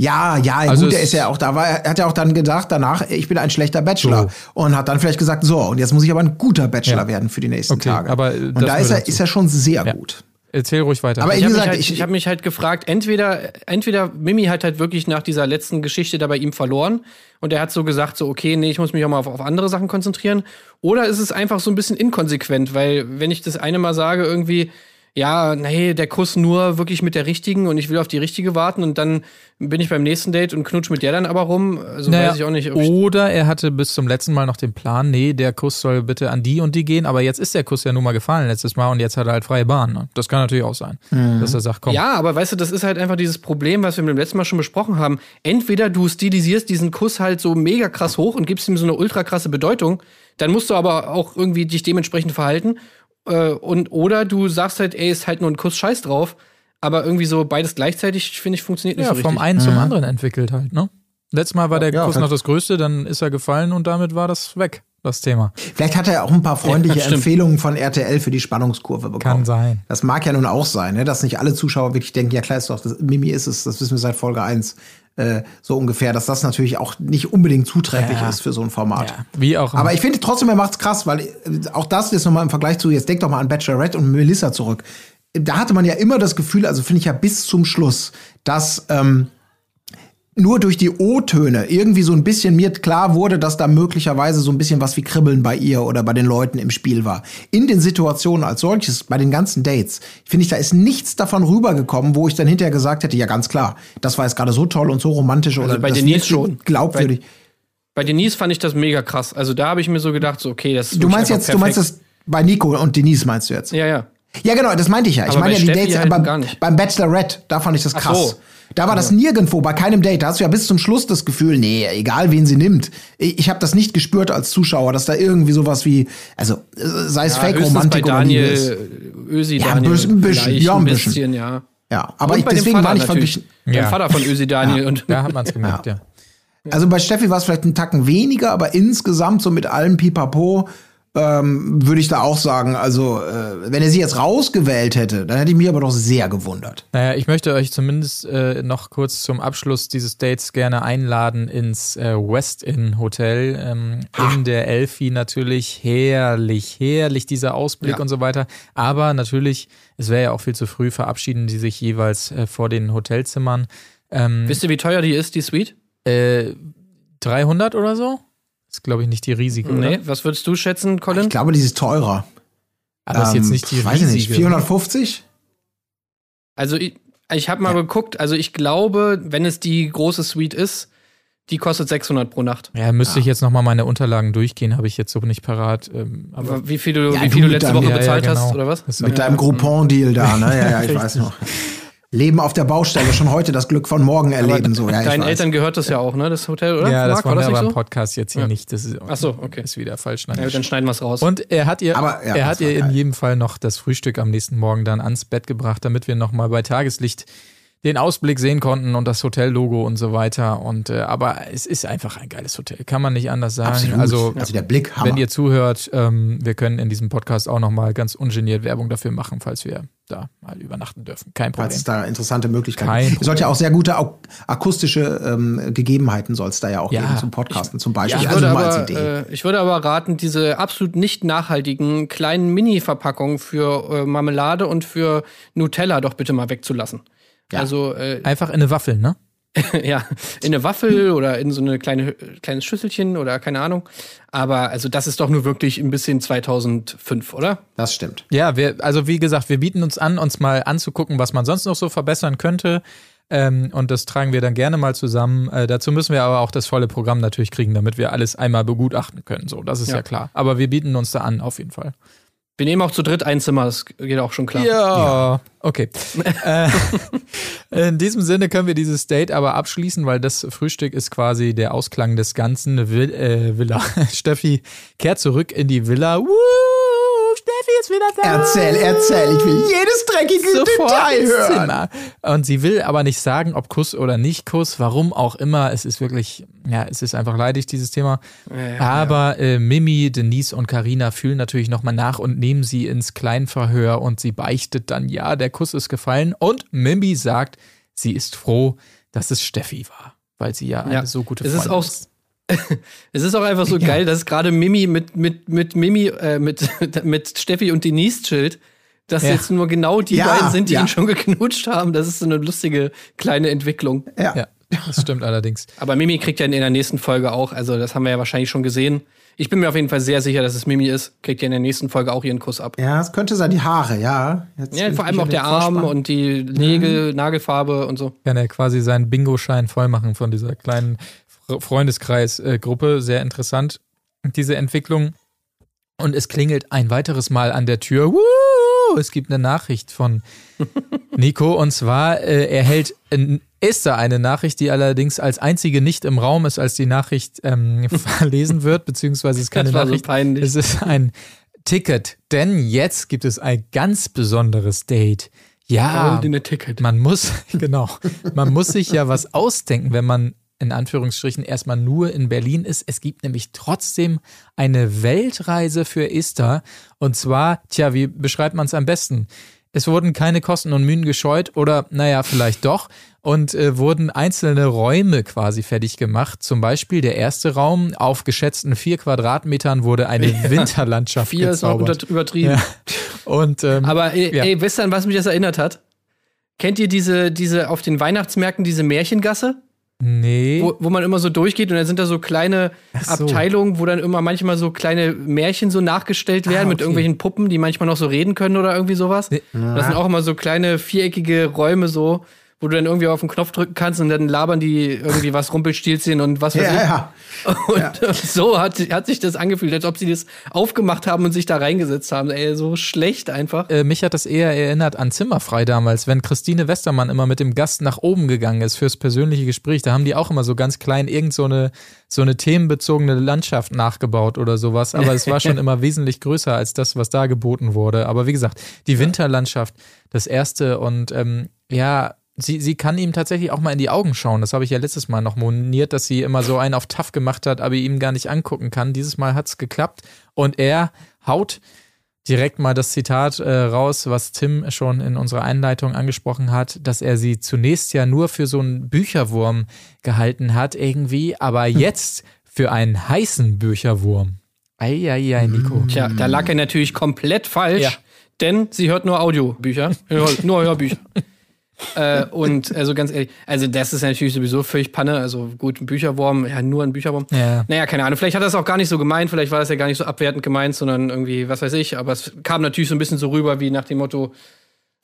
Ja, ja, Also gut, er ist ja auch da, war, er hat ja auch dann gedacht danach, ich bin ein schlechter Bachelor. Und hat dann vielleicht gesagt, so, und jetzt muss ich aber ein guter Bachelor Ja. werden für die nächsten Okay, Tage. aber, und da ist er, dazu. ist er schon sehr Ja. gut. Erzähl ruhig weiter. Aber Ich habe mich, halt, ich- ich, hab mich halt gefragt, entweder, entweder Mimi hat halt wirklich nach dieser letzten Geschichte da bei ihm verloren und er hat so gesagt, so, okay, nee, ich muss mich auch mal auf, auf andere Sachen konzentrieren. Oder ist es einfach so ein bisschen inkonsequent, weil wenn ich das eine Mal sage, irgendwie, ja, nee, der Kuss nur wirklich mit der richtigen und ich will auf die richtige warten und dann bin ich beim nächsten Date und knutsch mit der dann aber rum. Also Naja, weiß ich auch nicht. Ob ich, oder er hatte bis zum letzten Mal noch den Plan, nee, der Kuss soll bitte an die und die gehen, aber jetzt ist der Kuss ja nun mal gefallen letztes Mal und jetzt hat er halt freie Bahn. Ne? Das kann natürlich auch sein, Mhm. dass er sagt, komm. Ja, aber weißt du, das ist halt einfach dieses Problem, was wir beim letzten Mal schon besprochen haben. Entweder du stilisierst diesen Kuss halt so mega krass hoch und gibst ihm so eine ultra krasse Bedeutung, dann musst du aber auch irgendwie dich dementsprechend verhalten. Äh, und oder du sagst halt, ey, ist halt nur ein Kuss Scheiß drauf. Aber irgendwie so beides gleichzeitig, finde ich, funktioniert nicht ja, so vom richtig. einen zum anderen entwickelt halt, ne? Letztes Mal war der Ja, Kuss noch das Größte, dann ist er gefallen und damit war das weg, das Thema. Vielleicht hat er auch ein paar freundliche Ja. Empfehlungen von RTL für die Spannungskurve bekommen. Kann sein. Das mag ja nun auch sein, ne? dass nicht alle Zuschauer wirklich denken, ja klar ist doch, das, Mimi ist es, das wissen wir seit Folge 1 äh, so ungefähr, dass das natürlich auch nicht unbedingt zuträglich Ja. ist für so ein Format. Ja, wie auch. Aber ich finde trotzdem, er macht's krass, weil äh, auch das jetzt nochmal im Vergleich zu, jetzt denk doch mal an Bachelorette und Melissa zurück. Da hatte man ja immer das Gefühl, also finde ich ja bis zum Schluss, dass ähm, nur durch die O-Töne irgendwie so ein bisschen mir klar wurde, dass da möglicherweise so ein bisschen was wie Kribbeln bei ihr oder bei den Leuten im Spiel war. In den Situationen als solches, bei den ganzen Dates, finde ich, da ist nichts davon rübergekommen, wo ich dann hinterher gesagt hätte, ja ganz klar, das war jetzt gerade so toll und so romantisch oder Also bei das Denise schon. glaubwürdig. Bei Denise fand ich das mega krass. Also da habe ich mir so gedacht, so, okay, das ist Du meinst jetzt, du meinst perfekt. das bei Nico und Denise meinst du jetzt? Ja, ja. Ja, genau, das meinte ich ja. Ich Aber meine bei ja die Steffi Dates halt beim, beim Bachelorette, da fand ich das Ach krass. so. Da war das nirgendwo, bei keinem Date. Da hast du ja bis zum Schluss das Gefühl, nee, egal wen sie nimmt. Ich, ich habe das nicht gespürt als Zuschauer, dass da irgendwie sowas wie, also äh, sei es ja Fake-Romantik bei oder Liebe ist. Daniel, Ösi Ja, ein Daniel. bisschen, ein bisschen, ja, ein bisschen. bisschen, ja. Ja, aber ich, deswegen war ich verglichen. Der Ja. Vater von Ösi Daniel und da hat man es gemerkt, ja. Also bei Steffi war es vielleicht einen Tacken weniger, aber insgesamt so mit allem Pipapo ähm, würde ich da auch sagen, also äh, wenn er sie jetzt rausgewählt hätte, dann hätte ich mich aber doch sehr gewundert. Naja, ich möchte euch zumindest äh, noch kurz zum Abschluss dieses Dates gerne einladen ins äh, West Inn Hotel. Ähm, in der Elfi natürlich herrlich, herrlich dieser Ausblick Ja. und so weiter. Aber natürlich, es wäre ja auch viel zu früh, verabschieden die sich jeweils äh, vor den Hotelzimmern. Ähm, Wisst ihr, wie teuer die ist, die Suite? äh, 300 oder so? Ist, glaube ich, nicht die riesige, oder? Nee, was würdest du schätzen, Colin? Ich glaube, die ist teurer. Aber ist jetzt Ähm, nicht die weiß ich riesige. nicht, 450? Also ich, ich habe mal geguckt, also ich glaube, wenn es die große Suite ist, die kostet 600 pro Nacht. Ja, müsste ich jetzt noch mal meine Unterlagen durchgehen, habe ich jetzt so nicht parat. Ähm, aber wie viel du, Ja, wie viel du letzte deinem- Woche ja, ja, bezahlt genau. hast, oder was? Das- Mit deinem Groupon-Deal da, ne? Ja, ja, ich weiß noch. Leben auf der Baustelle, schon heute das Glück von morgen erleben. So, ja, Deinen. Eltern gehört das ja auch, ne? Das Hotel, oder? ja, das Marc, wollen wir das aber im so? Podcast jetzt hier Ja. nicht. Das ist, Ach so, okay. ist wieder falsch. Ja, dann schneiden wir es raus. Und er hat ihr, Aber, ja, er hat war ihr in jedem Fall noch das Frühstück am nächsten Morgen dann ans Bett gebracht, damit wir noch mal bei Tageslicht den Ausblick sehen konnten und das Hotellogo und so weiter. Und äh, aber es ist einfach ein geiles Hotel, kann man nicht anders sagen. Absolut. Also also der Blick, Hammer. wenn ihr zuhört, ähm, wir können in diesem Podcast auch noch mal ganz ungeniert Werbung dafür machen, falls wir da mal übernachten dürfen. Kein Falls Problem. es da interessante Möglichkeiten Kein gibt. Es sollte ja auch sehr gute au- akustische ähm, Gegebenheiten soll es da ja auch Ja. geben zum Podcasten zum Beispiel. ich, also würde nur als aber, Idee. äh, ich würde aber raten, diese absolut nicht nachhaltigen kleinen Mini-Verpackungen für äh, Marmelade und für Nutella doch bitte mal wegzulassen. Ja. Also äh, Einfach in eine Waffel, ne? ja, in eine Waffel oder in so eine kleine kleines Schüsselchen oder keine Ahnung. Aber also das ist doch nur wirklich ein bisschen 2005, oder? das stimmt. Ja, wir, also wie gesagt, wir bieten uns an, uns mal anzugucken, was man sonst noch so verbessern könnte. Ähm, und das tragen wir dann gerne mal zusammen. Äh, dazu müssen wir aber auch das volle Programm natürlich kriegen, damit wir alles einmal begutachten können. So, das ist ja, Ja. klar. Aber wir bieten uns da an, auf jeden Fall. Wir nehmen auch zu dritt ein Zimmer, das geht auch schon klar. Ja, okay. äh, in diesem Sinne können wir dieses Date aber abschließen, weil das Frühstück ist quasi der Ausklang des Ganzen. Will, äh, Villa. Steffi kehrt zurück in die Villa. Woo, Steffi ist wieder da. Erzähl, erzähl. Ich will jedes dreckige sofort Detail hören. Zimmer. Und sie will aber nicht sagen, ob Kuss oder nicht Kuss, warum auch immer. Es ist wirklich, ja, es ist einfach leidig, dieses Thema. aber Äh, Mimi, Denise und Karina fühlen natürlich nochmal nach und nehmen sie ins Kleinverhör und sie beichtet dann, ja, der Kuss ist gefallen. Und Mimi sagt, sie ist froh, dass es Steffi war, weil sie ja, Ja. eine so gute Es Freundin ist auch ist. Es ist auch einfach so geil, dass gerade Mimi mit, mit, mit Mimi, äh, mit, mit Steffi und Denise chillt. Dass Ja. jetzt nur genau die Ja, beiden sind, die ja. ihn schon geknutscht haben. Das ist so eine lustige kleine Entwicklung. Ja. Ja, das stimmt allerdings. Aber Mimi kriegt ja in der nächsten Folge auch, also das haben wir ja wahrscheinlich schon gesehen. Ich bin mir auf jeden Fall sehr sicher, dass es Mimi ist. Kriegt ja in der nächsten Folge auch ihren Kuss ab. Ja, es könnte sein, die Haare, ja. Jetzt Ja, vor allem auch der Arm Vorspann. und die Nägel, Nagelfarbe und so. kann er quasi seinen Bingo-Schein voll machen von dieser kleinen Freundeskreis-Gruppe. Sehr interessant, diese Entwicklung. Und es klingelt ein weiteres Mal an der Tür. Woo! Es gibt eine Nachricht von Nico und zwar äh, erhält äh, Esther eine Nachricht, die allerdings als einzige nicht im Raum ist, als die Nachricht ähm, verlesen wird, beziehungsweise es ist keine war so Nachricht. peinlich. Es ist ein Ticket, denn jetzt gibt es ein ganz besonderes Date. Ja, man muss, genau, man muss sich ja was ausdenken, wenn man in Anführungsstrichen erstmal nur in Berlin ist. Es gibt nämlich trotzdem eine Weltreise für Esther. Und zwar, tja, wie beschreibt man es am besten? Es wurden keine Kosten und Mühen gescheut oder, naja, vielleicht doch. Und äh, wurden einzelne Räume quasi fertig gemacht. Zum Beispiel der erste Raum auf geschätzten vier Quadratmetern wurde eine Winterlandschaft Vier ist noch gezaubert. unter- übertrieben. Ja. Und ähm, Aber ey, Ja. ey, wisst ihr, an was mich das erinnert hat? Kennt ihr diese, diese auf den Weihnachtsmärkten, diese Märchengasse? Nee. Wo, wo man immer so durchgeht und dann sind da so kleine so. Abteilungen, wo dann immer manchmal so kleine Märchen so nachgestellt werden mit okay. irgendwelchen Puppen, die manchmal noch so reden können oder irgendwie sowas. Nee. Das sind auch immer so kleine viereckige Räume so, wo du dann irgendwie auf den Knopf drücken kannst und dann labern die irgendwie was Rumpelstilzchen und was weiß Ja, ich. ja. Und so hat, hat sich das angefühlt, als ob sie das aufgemacht haben und sich da reingesetzt haben. Ey, so schlecht einfach. äh, mich hat das eher erinnert an Zimmerfrei damals, wenn Christine Westermann immer mit dem Gast nach oben gegangen ist fürs persönliche Gespräch. Da haben die auch immer so ganz klein irgend so eine, so eine themenbezogene Landschaft nachgebaut oder sowas. Aber es war schon immer wesentlich größer als das, was da geboten wurde. Aber wie gesagt, die Winterlandschaft, das erste und ähm, ja, Sie, sie kann ihm tatsächlich auch mal in die Augen schauen. Das habe ich ja letztes Mal noch moniert, dass sie immer so einen auf tough gemacht hat, aber ihm gar nicht angucken kann. Dieses Mal hat's geklappt und er haut direkt mal das Zitat äh, raus, was Tim schon in unserer Einleitung angesprochen hat, dass er sie zunächst ja nur für so einen Bücherwurm gehalten hat irgendwie, aber jetzt für einen heißen Bücherwurm. Eieiei, Nico. Tja, da lag er natürlich komplett falsch, Ja. denn sie hört nur Audiobücher, Hör, nur Hörbücher. Äh, und also ganz ehrlich, also das ist natürlich sowieso völlig Panne. Also gut, ein Bücherwurm, ja, nur ein Bücherwurm. Ja. Naja, keine Ahnung. Vielleicht hat er es auch gar nicht so gemeint, vielleicht war das ja gar nicht so abwertend gemeint, sondern irgendwie, was weiß ich. Aber es kam natürlich so ein bisschen so rüber, wie nach dem Motto,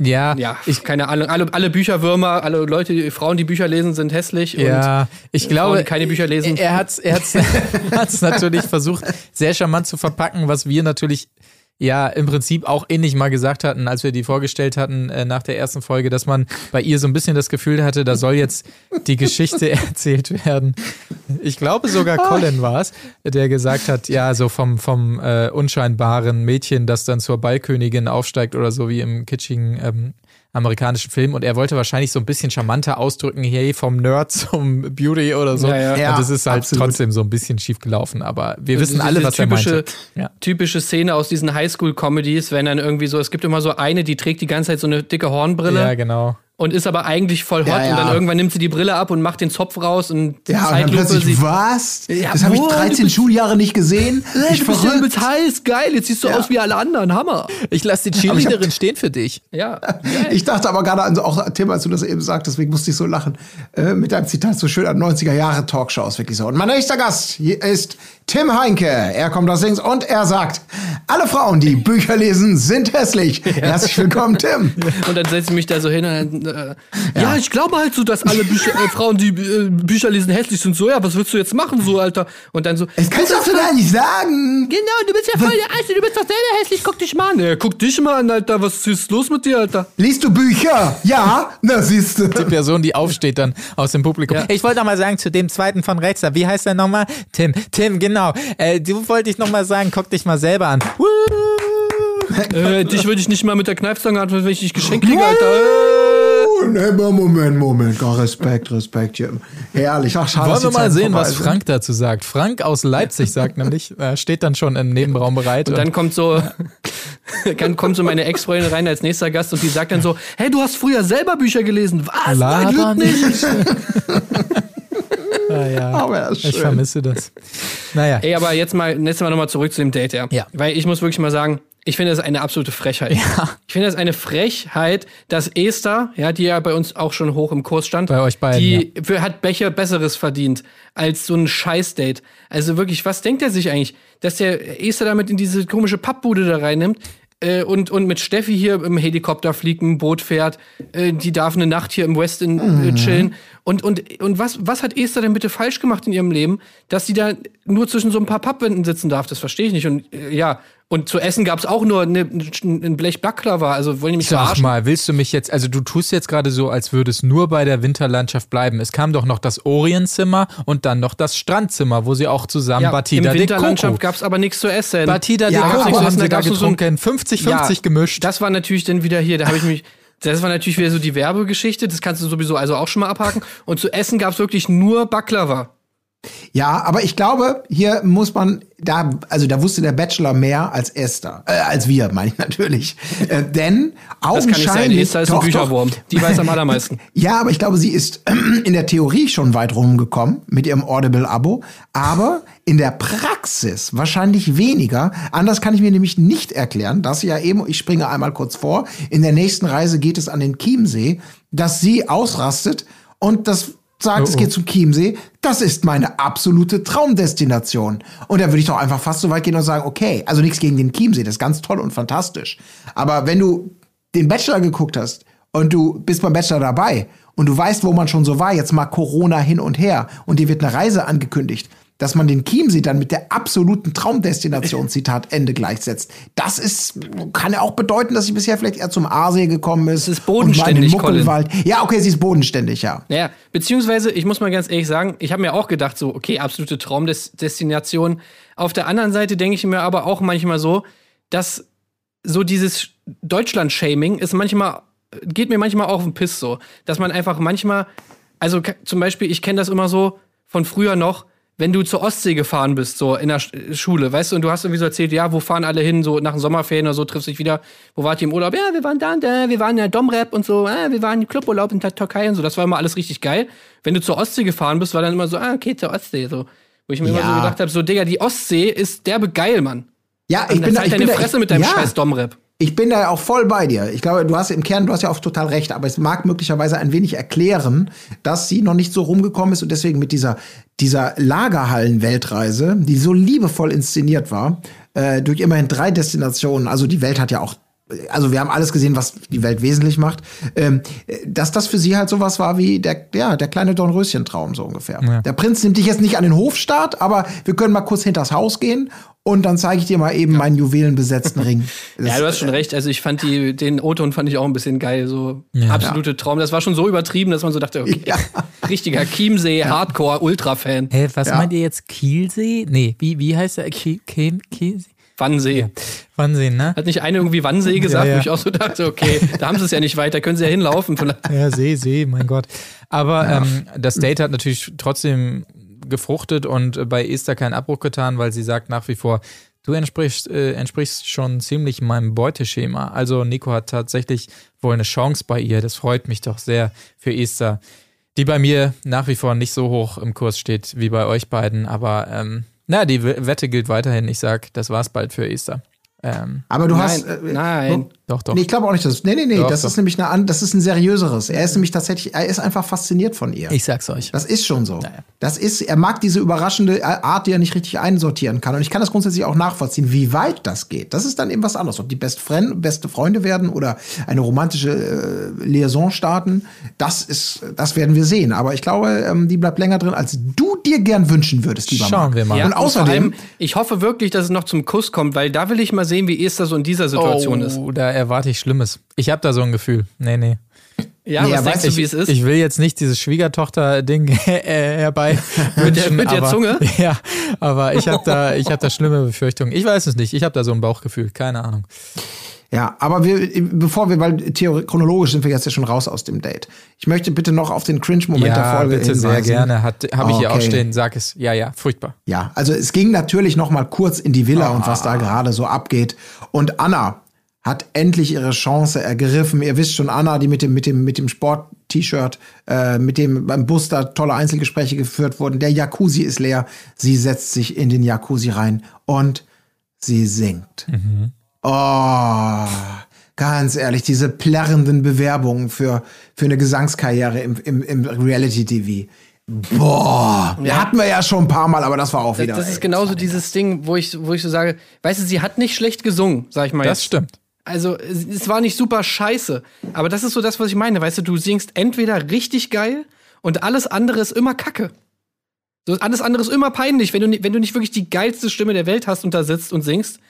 Ja, ja, ich keine Ahnung, alle, alle Bücherwürmer, alle Leute, die, Frauen, die Bücher lesen, sind hässlich. Ja, ich Frauen, glaube, die keine Bücher lesen. er hat es er hat's, er hat's natürlich versucht, sehr charmant zu verpacken, was wir natürlich ja im Prinzip auch ähnlich mal gesagt hatten, als wir die vorgestellt hatten äh, nach der ersten Folge, dass man bei ihr so ein bisschen das Gefühl hatte, da soll jetzt die Geschichte erzählt werden. Ich glaube sogar Colin war es, der gesagt hat, ja, so vom, vom äh, unscheinbaren Mädchen, das dann zur Ballkönigin aufsteigt oder so wie im kitschigen ähm, amerikanischen Film und er wollte wahrscheinlich so ein bisschen charmanter ausdrücken, hey, vom Nerd zum Beauty oder so. Ja, ja. Ja, und das ist halt absolut. trotzdem so ein bisschen schief gelaufen, aber wir wissen Diese alle, was er typische, meinte. Ja. typische Szene aus diesen Highschool-Comedies, wenn dann irgendwie so, es gibt immer so eine, die trägt die ganze Zeit so eine dicke Hornbrille Ja, genau. Und ist aber eigentlich voll hot Ja, ja. und dann irgendwann nimmt sie die Brille ab und macht den Zopf raus und Ja, und dann Zeitlupe plötzlich, sie. was? Ja, das habe ich boah, du 13 bist- Schuljahre nicht gesehen. Hey, Ich du bist verrückt. übelst heiß, geil, jetzt siehst du Ja. aus wie alle anderen, Hammer. Ich lasse die Cheerleaderin stehen für dich. Ja, Ich dachte aber gerade an so, auch Tim, als du das eben sagst, deswegen musste ich so lachen, äh, mit deinem Zitat so schön an 90er Jahre Talkshows, wirklich so. Und mein nächster Gast hier ist Tim Heinke. Er kommt aus Links und er sagt, alle Frauen, die Bücher lesen, sind hässlich. Herzlich willkommen, Tim. Und dann setze ich mich da so hin und dann, äh, ja. ich glaube halt so, dass alle Bücher, äh, Frauen, die äh, Bücher lesen, hässlich sind. So, ja, was willst du jetzt machen, so, Alter? Und dann so, Das kannst du doch so gar nicht sagen. genau, du bist ja voll der Alte, du bist doch selber hässlich, guck dich mal an. Ja, guck dich mal an, Alter, was ist los mit dir, Alter? Liest du Bücher? Ja, na siehst du. Die Person, die aufsteht dann aus dem Publikum. Ja. Ich wollte noch mal sagen zu dem zweiten von rechts, da, wie heißt der nochmal? Tim. Tim, genau. Äh, du wollte ich noch mal sagen, guck dich mal selber an. Woo! Äh, dich würde ich nicht mal mit der Kneifzange antworten, wenn ich dich geschenkt kriege, Alter. Nee, Moment, Moment. Oh, Respekt, Respekt. Herrlich. Ach, schade, Wollen wir mal sehen, was sind. Frank dazu sagt. Frank aus Leipzig sagt nämlich, äh, steht dann schon im Nebenraum bereit. Und dann kommt so, dann kommt so meine Ex-Freundin rein als nächster Gast und die sagt dann so, hey, du hast früher selber Bücher gelesen. Was? Nein, Laber nicht. ah, ja. Aber ja, schön. ich vermisse das. Naja. Ey, aber jetzt mal, jetzt mal nochmal zurück zu dem Date, ja. Ja. Weil ich muss wirklich mal sagen, ich finde das eine absolute Frechheit. Ja. Ich finde das eine Frechheit, dass Esther, ja, die ja bei uns auch schon hoch im Kurs stand, Bei euch beiden, die für, hat Becher Besseres verdient als so ein Scheiß-Date. Also wirklich, was denkt er sich eigentlich, dass der Esther damit in diese komische Pappbude da reinnimmt? äh, Und, und mit Steffi hier im Helikopter fliegt, ein Boot fährt, äh, die darf eine Nacht hier im Westin äh, chillen. Und, und, und was, was hat Esther denn bitte falsch gemacht in ihrem Leben, dass sie da nur zwischen so ein paar Pappwänden sitzen darf? Das verstehe ich nicht. Und äh, ja, und zu essen gab es auch nur eine, ein Blech Baklava. Also wollen die mich Sag verarschen? mal, willst du mich jetzt, also du tust jetzt gerade so, als würde es nur bei der Winterlandschaft bleiben. Es kam doch noch das Orientzimmer und dann noch das Strandzimmer, wo sie auch zusammen Ja, Batida Im de Winterlandschaft Coco. gab es aber nichts zu essen. Batida de Ja, Coco aber haben sie da getrunken. 50-50 gemischt. Das war natürlich dann wieder hier, da habe ich mich. Das war natürlich wieder so die Werbegeschichte, das kannst du sowieso also auch schon mal abhaken. Und zu essen gab es wirklich nur Baklava. Ja, aber ich glaube, hier muss man, da, also da wusste der Bachelor mehr als Esther. Äh, als wir, meine ich natürlich. Äh, denn Das kann nicht sein. augenscheinlich. Esther ist ein Doch, doch. Bücherwurm. Die weiß am allermeisten. Ja, aber ich glaube, sie ist in der Theorie schon weit rumgekommen mit ihrem Audible-Abo, aber in der Praxis wahrscheinlich weniger. Anders kann ich mir nämlich nicht erklären, dass sie ja eben, ich springe einmal kurz vor, in der nächsten Reise geht es an den Chiemsee, dass sie ausrastet und das sagt, es geht zum Chiemsee, das ist meine absolute Traumdestination. Und da würde ich doch einfach fast so weit gehen und sagen, okay, also nichts gegen den Chiemsee, das ist ganz toll und fantastisch. Aber wenn du den Bachelor geguckt hast und du bist beim Bachelor dabei und du weißt, wo man schon so war, jetzt mal Corona hin und her und dir wird eine Reise angekündigt, dass man den Chiemsee dann mit der absoluten Traumdestination, Zitat Ende, gleichsetzt. Das ist, kann ja auch bedeuten, dass sie bisher vielleicht eher zum Aasee gekommen ist. ist bodenständig, und mal in den Muckelwald. Ja, okay, sie ist bodenständig, ja. Naja, beziehungsweise, ich muss mal ganz ehrlich sagen, ich habe mir auch gedacht, so, okay, absolute Traumdestination. Auf der anderen Seite denke ich mir aber auch manchmal so, dass so dieses Deutschland-Shaming ist manchmal, geht mir manchmal auch auf den Piss so. Dass man einfach manchmal, also zum Beispiel, ich kenne das immer so von früher noch, wenn du zur Ostsee gefahren bist, so in der Sch- Schule, weißt du, und du hast irgendwie so erzählt, ja, wo fahren alle hin, so nach den Sommerferien oder so, triffst dich wieder, wo wart ihr im Urlaub? Ja, wir waren da und da, wir waren in der Domrep und so, ah, wir waren im Cluburlaub in der Türkei und so, das war immer alles richtig geil. Wenn du zur Ostsee gefahren bist, war dann immer so, ah, okay, zur Ostsee, so. Wo ich mir immer so Ja. gedacht habe, so, Digga, die Ostsee ist derbe geil, Mann. Ja, ich Und bin da, halt ich deine bin da, Fresse ich, mit deinem ja. scheiß Domrep. Ich bin da ja auch voll bei dir. Ich glaube, du hast im Kern, du hast ja auch total recht, aber es mag möglicherweise ein wenig erklären, dass sie noch nicht so rumgekommen ist und deswegen mit dieser, dieser Lagerhallen-Weltreise, die so liebevoll inszeniert war, äh, durch immerhin drei Destinationen, also die Welt hat ja auch also wir haben alles gesehen, was die Welt wesentlich macht, ähm, dass das für sie halt sowas war wie der, ja, der kleine Dornröschen-Traum, so ungefähr. Ja. Der Prinz nimmt dich jetzt nicht an den Hofstaat, aber wir können mal kurz hinters Haus gehen und dann zeige ich dir mal eben meinen juwelenbesetzten Ring. Das, ja, du hast schon recht. Also ich fand die, den O-Ton fand ich auch ein bisschen geil. So ja. absolute Traum. Das war schon so übertrieben, dass man so dachte, okay, ja. richtiger Chiemsee, Hardcore, Ultra-Fan. Hä, was meint ihr jetzt? Kielsee? Nee, wie, wie heißt der? Kielsee? Wannsee. Ja. Wannsee, ne? Hat nicht eine irgendwie Wannsee gesagt, ja, ja. wo ich auch so dachte, okay, da haben sie es ja nicht weit, da können sie ja hinlaufen. Ja, See, See, mein Gott. Aber ähm, das Date hat natürlich trotzdem gefruchtet und bei Esther keinen Abbruch getan, weil sie sagt nach wie vor, du entsprichst, äh, entsprichst schon ziemlich meinem Beuteschema. Also Nico hat tatsächlich wohl eine Chance bei ihr. Das freut mich doch sehr für Esther, die bei mir nach wie vor nicht so hoch im Kurs steht wie bei euch beiden, aber ähm, na, die Wette gilt weiterhin. Ich sag, das war's bald für Easter. Ähm, aber du nein, hast. Äh, nein. Doch, doch. Nee, ich glaube auch nicht, dass. Nee, nee, nee. Doch, das doch. ist nämlich eine, das ist ein seriöseres. Er ist nämlich tatsächlich, er ist einfach fasziniert von ihr. Ich sag's euch. Das ist schon so. Naja. Das ist, er mag diese überraschende Art, die er nicht richtig einsortieren kann. Und ich kann das grundsätzlich auch nachvollziehen, wie weit das geht. Das ist dann eben was anderes. Ob die Best Friend, beste Freunde werden oder eine romantische äh, Liaison starten, das ist, das werden wir sehen. Aber ich glaube, ähm, die bleibt länger drin, als du dir gern wünschen würdest, lieber Schauen Mann. wir mal. Ja, und außerdem, und allem, ich hoffe wirklich, dass es noch zum Kuss kommt, weil da will ich mal sehen, wie Esther so in dieser Situation oh, ist. Da erwarte ich Schlimmes. Ich habe da so ein Gefühl. Nee, nee. Ja, nee, was denkst du, wie es ist? Ich will jetzt nicht dieses Schwiegertochter-Ding äh, herbei mit, der, mit der aber, Zunge. Ja, aber ich habe da, ich habe da schlimme Befürchtungen. Ich weiß es nicht. Ich habe da so ein Bauchgefühl. Keine Ahnung. Ja, aber wir, bevor wir, weil chronologisch sind wir jetzt ja schon raus aus dem Date. Ich möchte bitte noch auf den Cringe-Moment ja, der Folge bitte hinweisen. sehr gerne. Habe ich okay. hier auch stehen. Sag es. Ja, ja, furchtbar. Ja, also es ging natürlich noch mal kurz in die Villa oh. und was da gerade so abgeht. Und Anna hat endlich ihre Chance ergriffen. Ihr wisst schon, Anna, die mit dem, mit dem, mit dem Sport-T-Shirt, äh, mit dem beim Bus da tolle Einzelgespräche geführt wurden. Der Jacuzzi ist leer. Sie setzt sich in den Jacuzzi rein und sie singt. Mhm. Oh, ganz ehrlich, diese plärrenden Bewerbungen für, für eine Gesangskarriere im, im, im Reality-TV. Boah, ja. hatten wir ja schon ein paar Mal, aber das war auch wieder. Das, das ist genauso dieses Ding, wo ich, wo ich so sage, weißt du, sie hat nicht schlecht gesungen, sag ich mal. Das jetzt. stimmt. Also, es war nicht super scheiße. Aber das ist so das, was ich meine. Weißt du, du singst entweder richtig geil und alles andere ist immer Kacke. So, alles andere ist immer peinlich. Wenn du, wenn du nicht wirklich die geilste Stimme der Welt hast und da sitzt und singst,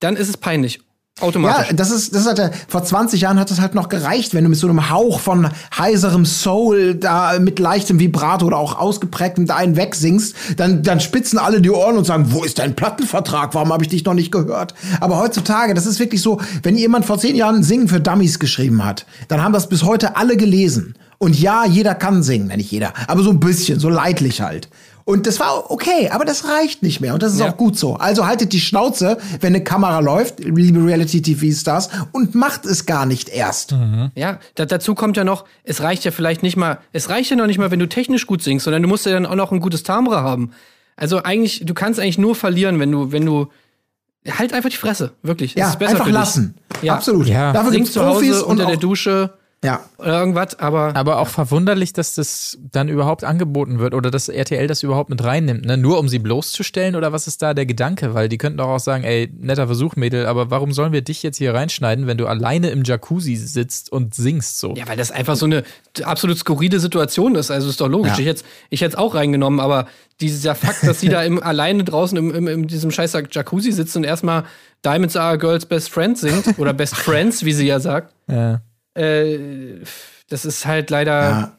dann ist es peinlich. Automatisch. Ja, das ist, das hat ja, vor 20 Jahren hat das halt noch gereicht, wenn du mit so einem Hauch von heiserem Soul da mit leichtem Vibrato oder auch ausgeprägtem da einen wegsingst, dann, dann spitzen alle die Ohren und sagen, wo ist dein Plattenvertrag? Warum habe ich dich noch nicht gehört? Aber heutzutage, das ist wirklich so, wenn jemand vor 10 Jahren Singen für Dummies geschrieben hat, dann haben das bis heute alle gelesen. Und ja, jeder kann singen, nicht jeder, aber so ein bisschen, so leidlich halt. Und das war okay, aber das reicht nicht mehr. Und das ist ja. auch gut so. Also haltet die Schnauze, wenn eine Kamera läuft, liebe Reality-TV-Stars, und macht es gar nicht erst. Mhm. Ja, da, dazu kommt ja noch, es reicht ja vielleicht nicht mal, es reicht ja noch nicht mal, wenn du technisch gut singst, sondern du musst ja dann auch noch ein gutes Timbre haben. Also eigentlich, du kannst eigentlich nur verlieren, wenn du, wenn du halt einfach die Fresse, wirklich. Ja, einfach lassen. Ja. Absolut. Ja. Dafür Sing zu Hause unter der Dusche ja. Oder irgendwas, aber. Aber auch verwunderlich, dass das dann überhaupt angeboten wird oder dass RTL das überhaupt mit reinnimmt, ne? Nur um sie bloßzustellen oder was ist da der Gedanke? Weil die könnten doch auch sagen, ey, netter Versuch, Mädel, aber warum sollen wir dich jetzt hier reinschneiden, wenn du alleine im Jacuzzi sitzt und singst so? Ja, weil das einfach so eine absolut skurrile Situation ist. Also ist doch logisch. Ja. Ich hätte ich es auch reingenommen, aber dieser Fakt, dass sie da im, alleine draußen im, im, in diesem scheiß Jacuzzi sitzt und erstmal Diamonds are a Girl's Best Friend singt oder Best Friends, wie sie ja sagt. Ja äh, das ist halt leider ja.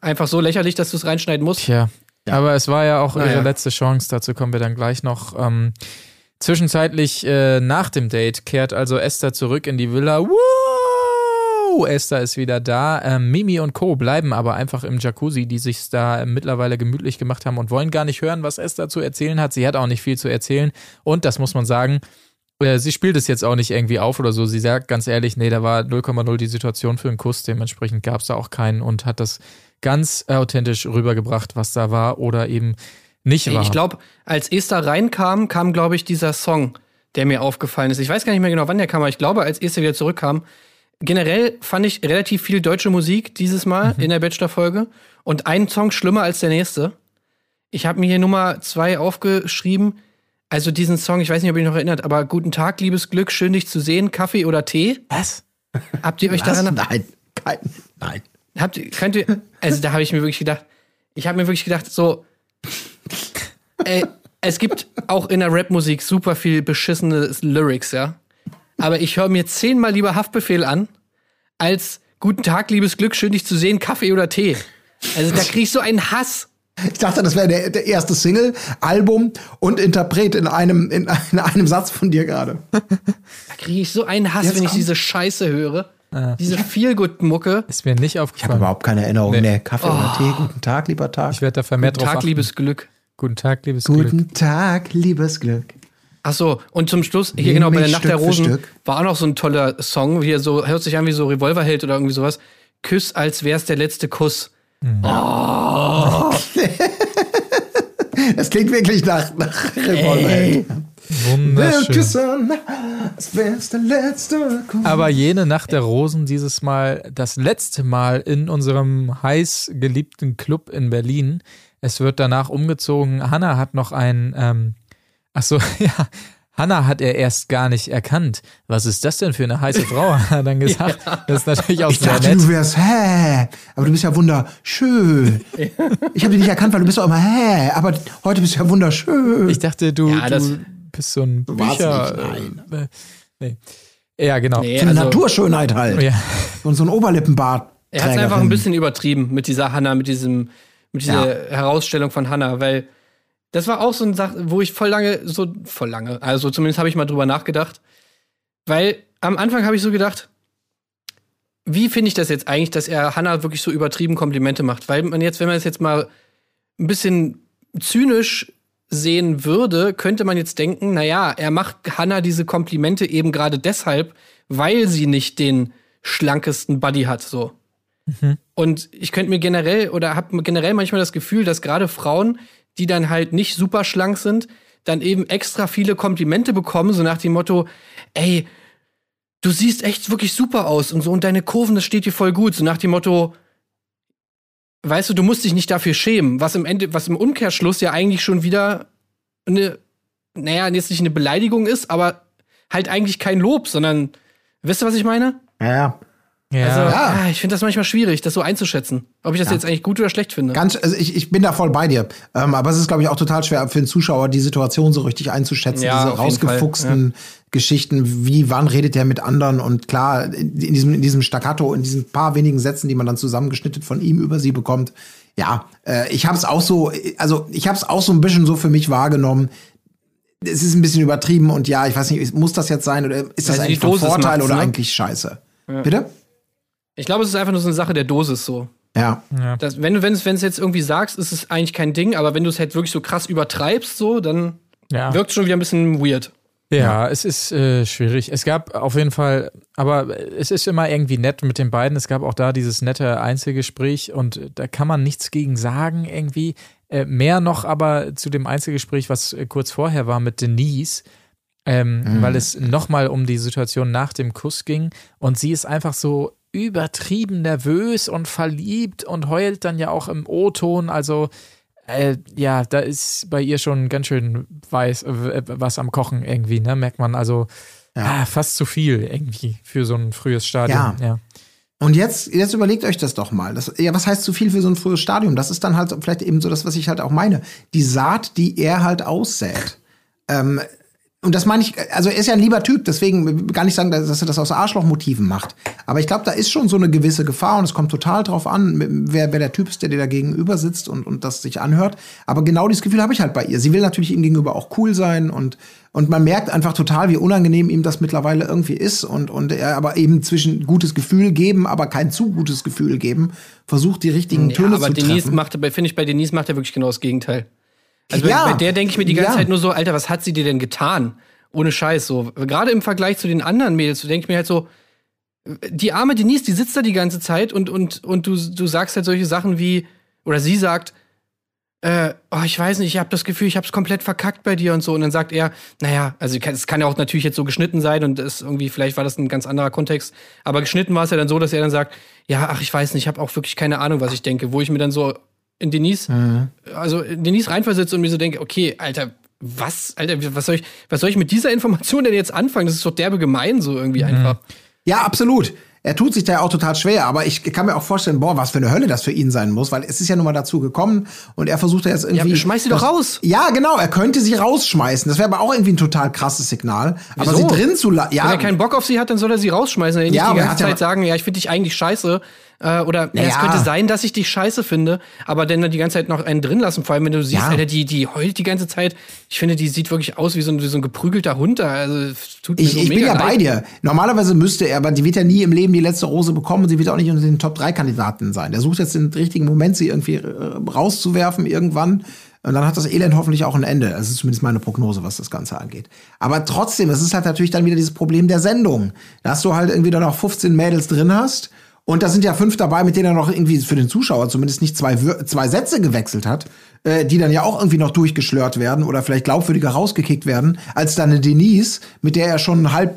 einfach so lächerlich, dass du es reinschneiden musst. Tja. Ja. Aber es war ja auch naja. ihre letzte Chance, dazu kommen wir dann gleich noch. Ähm, zwischenzeitlich äh, nach dem Date kehrt also Esther zurück in die Villa. Wow! Esther ist wieder da. Ähm, Mimi und Co. bleiben aber einfach im Jacuzzi, die sich da mittlerweile gemütlich gemacht haben und wollen gar nicht hören, was Esther zu erzählen hat. Sie hat auch nicht viel zu erzählen. Und das muss man sagen, äh, sie spielt es jetzt auch nicht irgendwie auf oder so. Sie sagt ganz ehrlich, nee, da war 0,0 die Situation für einen Kuss. Dementsprechend gab es da auch keinen und hat das ganz authentisch rübergebracht, was da war oder eben nicht war. Ich glaube, als Esther reinkam, kam, glaube ich, dieser Song. der mir aufgefallen ist. Ich weiß gar nicht mehr genau, wann der kam, aber ich glaube, als Esther wieder zurückkam. Generell fand ich relativ viel deutsche Musik dieses Mal in der Bachelor-Folge und ein Song schlimmer als der nächste. Ich habe mir hier Nummer zwei aufgeschrieben. Also diesen Song, ich weiß nicht, ob ihr noch erinnert, aber Guten Tag, liebes Glück, schön dich zu sehen, Kaffee oder Tee. Was? Habt ihr euch Was? daran Nein, kein, nein. Habt ihr, könnt ihr, also da habe ich mir wirklich gedacht, ich habe mir wirklich gedacht, so, ey, es gibt auch in der Rapmusik super viel beschissene Lyrics, ja. Aber ich höre mir zehnmal lieber Haftbefehl an, als Guten Tag, liebes Glück, schön dich zu sehen, Kaffee oder Tee. Also da krieg ich so einen Hass. Ich dachte, das wäre der, der erste Single, Album und Interpret in einem, in, in einem Satz von dir gerade. Da kriege ich so einen Hass, Jetzt wenn ich kommt- diese Scheiße höre. Diese Feelgood-Mucke. Ist mir nicht Ich habe aufgefallen. überhaupt keine Erinnerung. Nee. Nee, Kaffee oder Tee, guten Tag, lieber Tag. ich werde da vermehrt Guten drauf Tag, achten. liebes Glück. Guten Tag, liebes Glück. Guten Tag, liebes Glück. Ach so, und zum Schluss, hier Nimm genau bei der Nacht der Stück für Rosen, war auch noch so ein toller Song, wie er so, hört sich an wie so Revolverheld oder irgendwie sowas. Küss, als wär's der letzte Kuss. Es klingt wirklich nach, nach Revolverheld. Wunderschön. Aber jene Nacht der Rosen dieses Mal das letzte Mal in unserem heiß geliebten Club in Berlin. Es wird danach umgezogen. Hanna hat noch ein, ähm, ach so, ja, Hanna hat er erst gar nicht erkannt. Was ist das denn für eine heiße Frau? Hat er dann gesagt. Das ist natürlich auch Ich sehr dachte, nett. du wärst hä, aber du bist ja wunderschön. Ich habe dich nicht erkannt, weil du bist doch immer hä, aber heute bist du ja wunderschön. Ich dachte, du, Ja, das- du bist so ein Bücher. nicht, äh, nee. Ja, genau. Nee, so eine also- Naturschönheit halt. Ja. Und so ein Oberlippenbart. Er hat es einfach ein bisschen übertrieben mit dieser Hanna, mit diesem, mit dieser Herausstellung von Hanna, weil das war auch so eine Sache, wo ich voll lange, so voll lange, also zumindest habe ich mal drüber nachgedacht, weil am Anfang habe ich so gedacht, wie finde ich das jetzt eigentlich, dass er Hanna wirklich so übertrieben Komplimente macht? Weil man jetzt, wenn man es jetzt mal ein bisschen zynisch sehen würde, könnte man jetzt denken, naja, er macht Hanna diese Komplimente eben gerade deshalb, weil sie nicht den schlankesten Buddy hat, so. Und ich könnte mir generell oder habe generell manchmal das Gefühl, dass gerade Frauen, die dann halt nicht super schlank sind, dann eben extra viele Komplimente bekommen, so nach dem Motto, ey, du siehst echt wirklich super aus und so und deine Kurven, das steht dir voll gut, so nach dem Motto, weißt du, du musst dich nicht dafür schämen, was im Ende, was im Umkehrschluss ja eigentlich schon wieder eine, naja, jetzt nicht eine Beleidigung ist, aber halt eigentlich kein Lob, sondern, wisst ihr, was ich meine? Ja, Ja. Also, Ja. ah, ich finde das manchmal schwierig, das so einzuschätzen. Ob ich das jetzt eigentlich gut oder schlecht finde. ganz, also ich, ich bin da voll bei dir. Ähm, aber es ist, glaube ich, auch total schwer für den Zuschauer, die Situation so richtig einzuschätzen. Ja, diese rausgefuchsten Geschichten, wie, wann redet der mit anderen und klar, in in diesem, in diesem Staccato, in diesen paar wenigen Sätzen, die man dann zusammengeschnitten von ihm über sie bekommt. Ja, äh, ich habe es auch so, also ich habe es auch so ein bisschen so für mich wahrgenommen. Es ist ein bisschen übertrieben und ja, ich weiß nicht, muss das jetzt sein oder ist das Also eigentlich von Vorteil oder ne? eigentlich scheiße? Bitte? Ich glaube, es ist einfach nur so eine Sache der Dosis so. Ja. Das, wenn du wenn es jetzt irgendwie sagst, ist es eigentlich kein Ding, aber wenn du es halt wirklich so krass übertreibst, so, dann ja. wirkt es schon wieder ein bisschen weird. Ja, es ist äh, schwierig. Es gab auf jeden Fall, aber es ist immer irgendwie nett mit den beiden. Es gab auch da dieses nette Einzelgespräch und da kann man nichts gegen sagen irgendwie. Äh, mehr noch aber zu dem Einzelgespräch, was äh, kurz vorher war mit Denise, ähm, weil es nochmal um die Situation nach dem Kuss ging und sie ist einfach so übertrieben nervös und verliebt und heult dann ja auch im O-Ton. Also äh, ja, da ist bei ihr schon ganz schön weiß, äh, was am Kochen irgendwie, ne? Merkt man also ah, fast zu viel irgendwie für so ein frühes Stadium. Ja. ja. Und jetzt, jetzt überlegt euch das doch mal. Das, ja, was heißt zu viel für so ein frühes Stadium? Das ist dann halt vielleicht eben so das, was ich halt auch meine. Die Saat, die er halt aussät. Ähm, und das meine ich, also er ist ja ein lieber Typ, deswegen gar nicht sagen, dass er das aus Arschlochmotiven macht. Aber ich glaube, da ist schon so eine gewisse Gefahr und es kommt total drauf an, wer, wer der Typ ist, der dir da gegenüber sitzt und, und das sich anhört. Aber genau dieses Gefühl habe ich halt bei ihr. Sie will natürlich ihm gegenüber auch cool sein und, und man merkt einfach total, wie unangenehm ihm das mittlerweile irgendwie ist und, und er aber eben zwischen gutes Gefühl geben, aber kein zu gutes Gefühl geben, versucht die richtigen Ja, Töne aber zu Denise treffen. macht, finde ich, bei Denise macht er wirklich genau das Gegenteil. Also Ja. bei, bei der denke ich mir die ganze Ja. Zeit nur so, Alter, was hat sie dir denn getan? Ohne Scheiß, so. Gerade im Vergleich zu den anderen Mädels, so denke ich mir halt so, die arme Denise, die sitzt da die ganze Zeit und, und, und du, du sagst halt solche Sachen wie, oder sie sagt, äh, oh, ich weiß nicht, ich habe das Gefühl, ich habe es komplett verkackt bei dir und so. Und dann sagt er, naja, also es kann ja auch natürlich jetzt so geschnitten sein und es irgendwie, vielleicht war das ein ganz anderer Kontext. Aber geschnitten war es ja dann so, dass er dann sagt, ja, ach, ich weiß nicht, ich habe auch wirklich keine Ahnung, was ich denke, wo ich mir dann so in Denise, mhm. also in Denise reinversetze und mir so denke, okay, Alter, was, Alter, was soll ich, was soll ich mit dieser Information denn jetzt anfangen? Das ist doch derbe gemein, so irgendwie mhm. einfach. Ja, absolut er tut sich da ja auch total schwer, aber ich kann mir auch vorstellen, boah, was für eine Hölle das für ihn sein muss, weil es ist ja nun mal dazu gekommen und er versucht ja jetzt irgendwie. Ja, schmeiß sie doch raus. Ja, genau, er könnte sie rausschmeißen. Das wäre aber auch irgendwie ein total krasses Signal. Wieso? Aber sie drin zu lassen. Ja. Wenn er keinen Bock auf sie hat, dann soll er sie rausschmeißen. Er nicht ja, die ganze Zeit sagen, ja, ich finde dich eigentlich scheiße. Äh, oder naja. es könnte sein, dass ich dich scheiße finde, aber dann die ganze Zeit noch einen drin lassen. Vor allem, wenn du siehst, ja. Alter, die, die heult die ganze Zeit. Ich finde, die sieht wirklich aus wie so ein, wie so ein geprügelter Hund. Also, tut mir ich, so ich bin ja leid. bei dir. Normalerweise müsste er, aber die wird ja nie im Leben die letzte Rose bekommen und sie wird auch nicht unter den Top 3 Kandidaten sein. Der sucht jetzt den richtigen Moment, sie irgendwie äh, rauszuwerfen irgendwann. Und dann hat das Elend hoffentlich auch ein Ende. Das ist zumindest meine Prognose, was das Ganze angeht. Aber trotzdem, es ist halt natürlich dann wieder dieses Problem der Sendung. Dass du halt irgendwie dann noch 15 Mädels drin hast und da sind ja fünf dabei, mit denen er noch irgendwie für den Zuschauer zumindest nicht zwei, zwei Sätze gewechselt hat, äh, die dann ja auch irgendwie noch durchgeschlört werden oder vielleicht glaubwürdiger rausgekickt werden, als dann eine Denise, mit der er schon halb,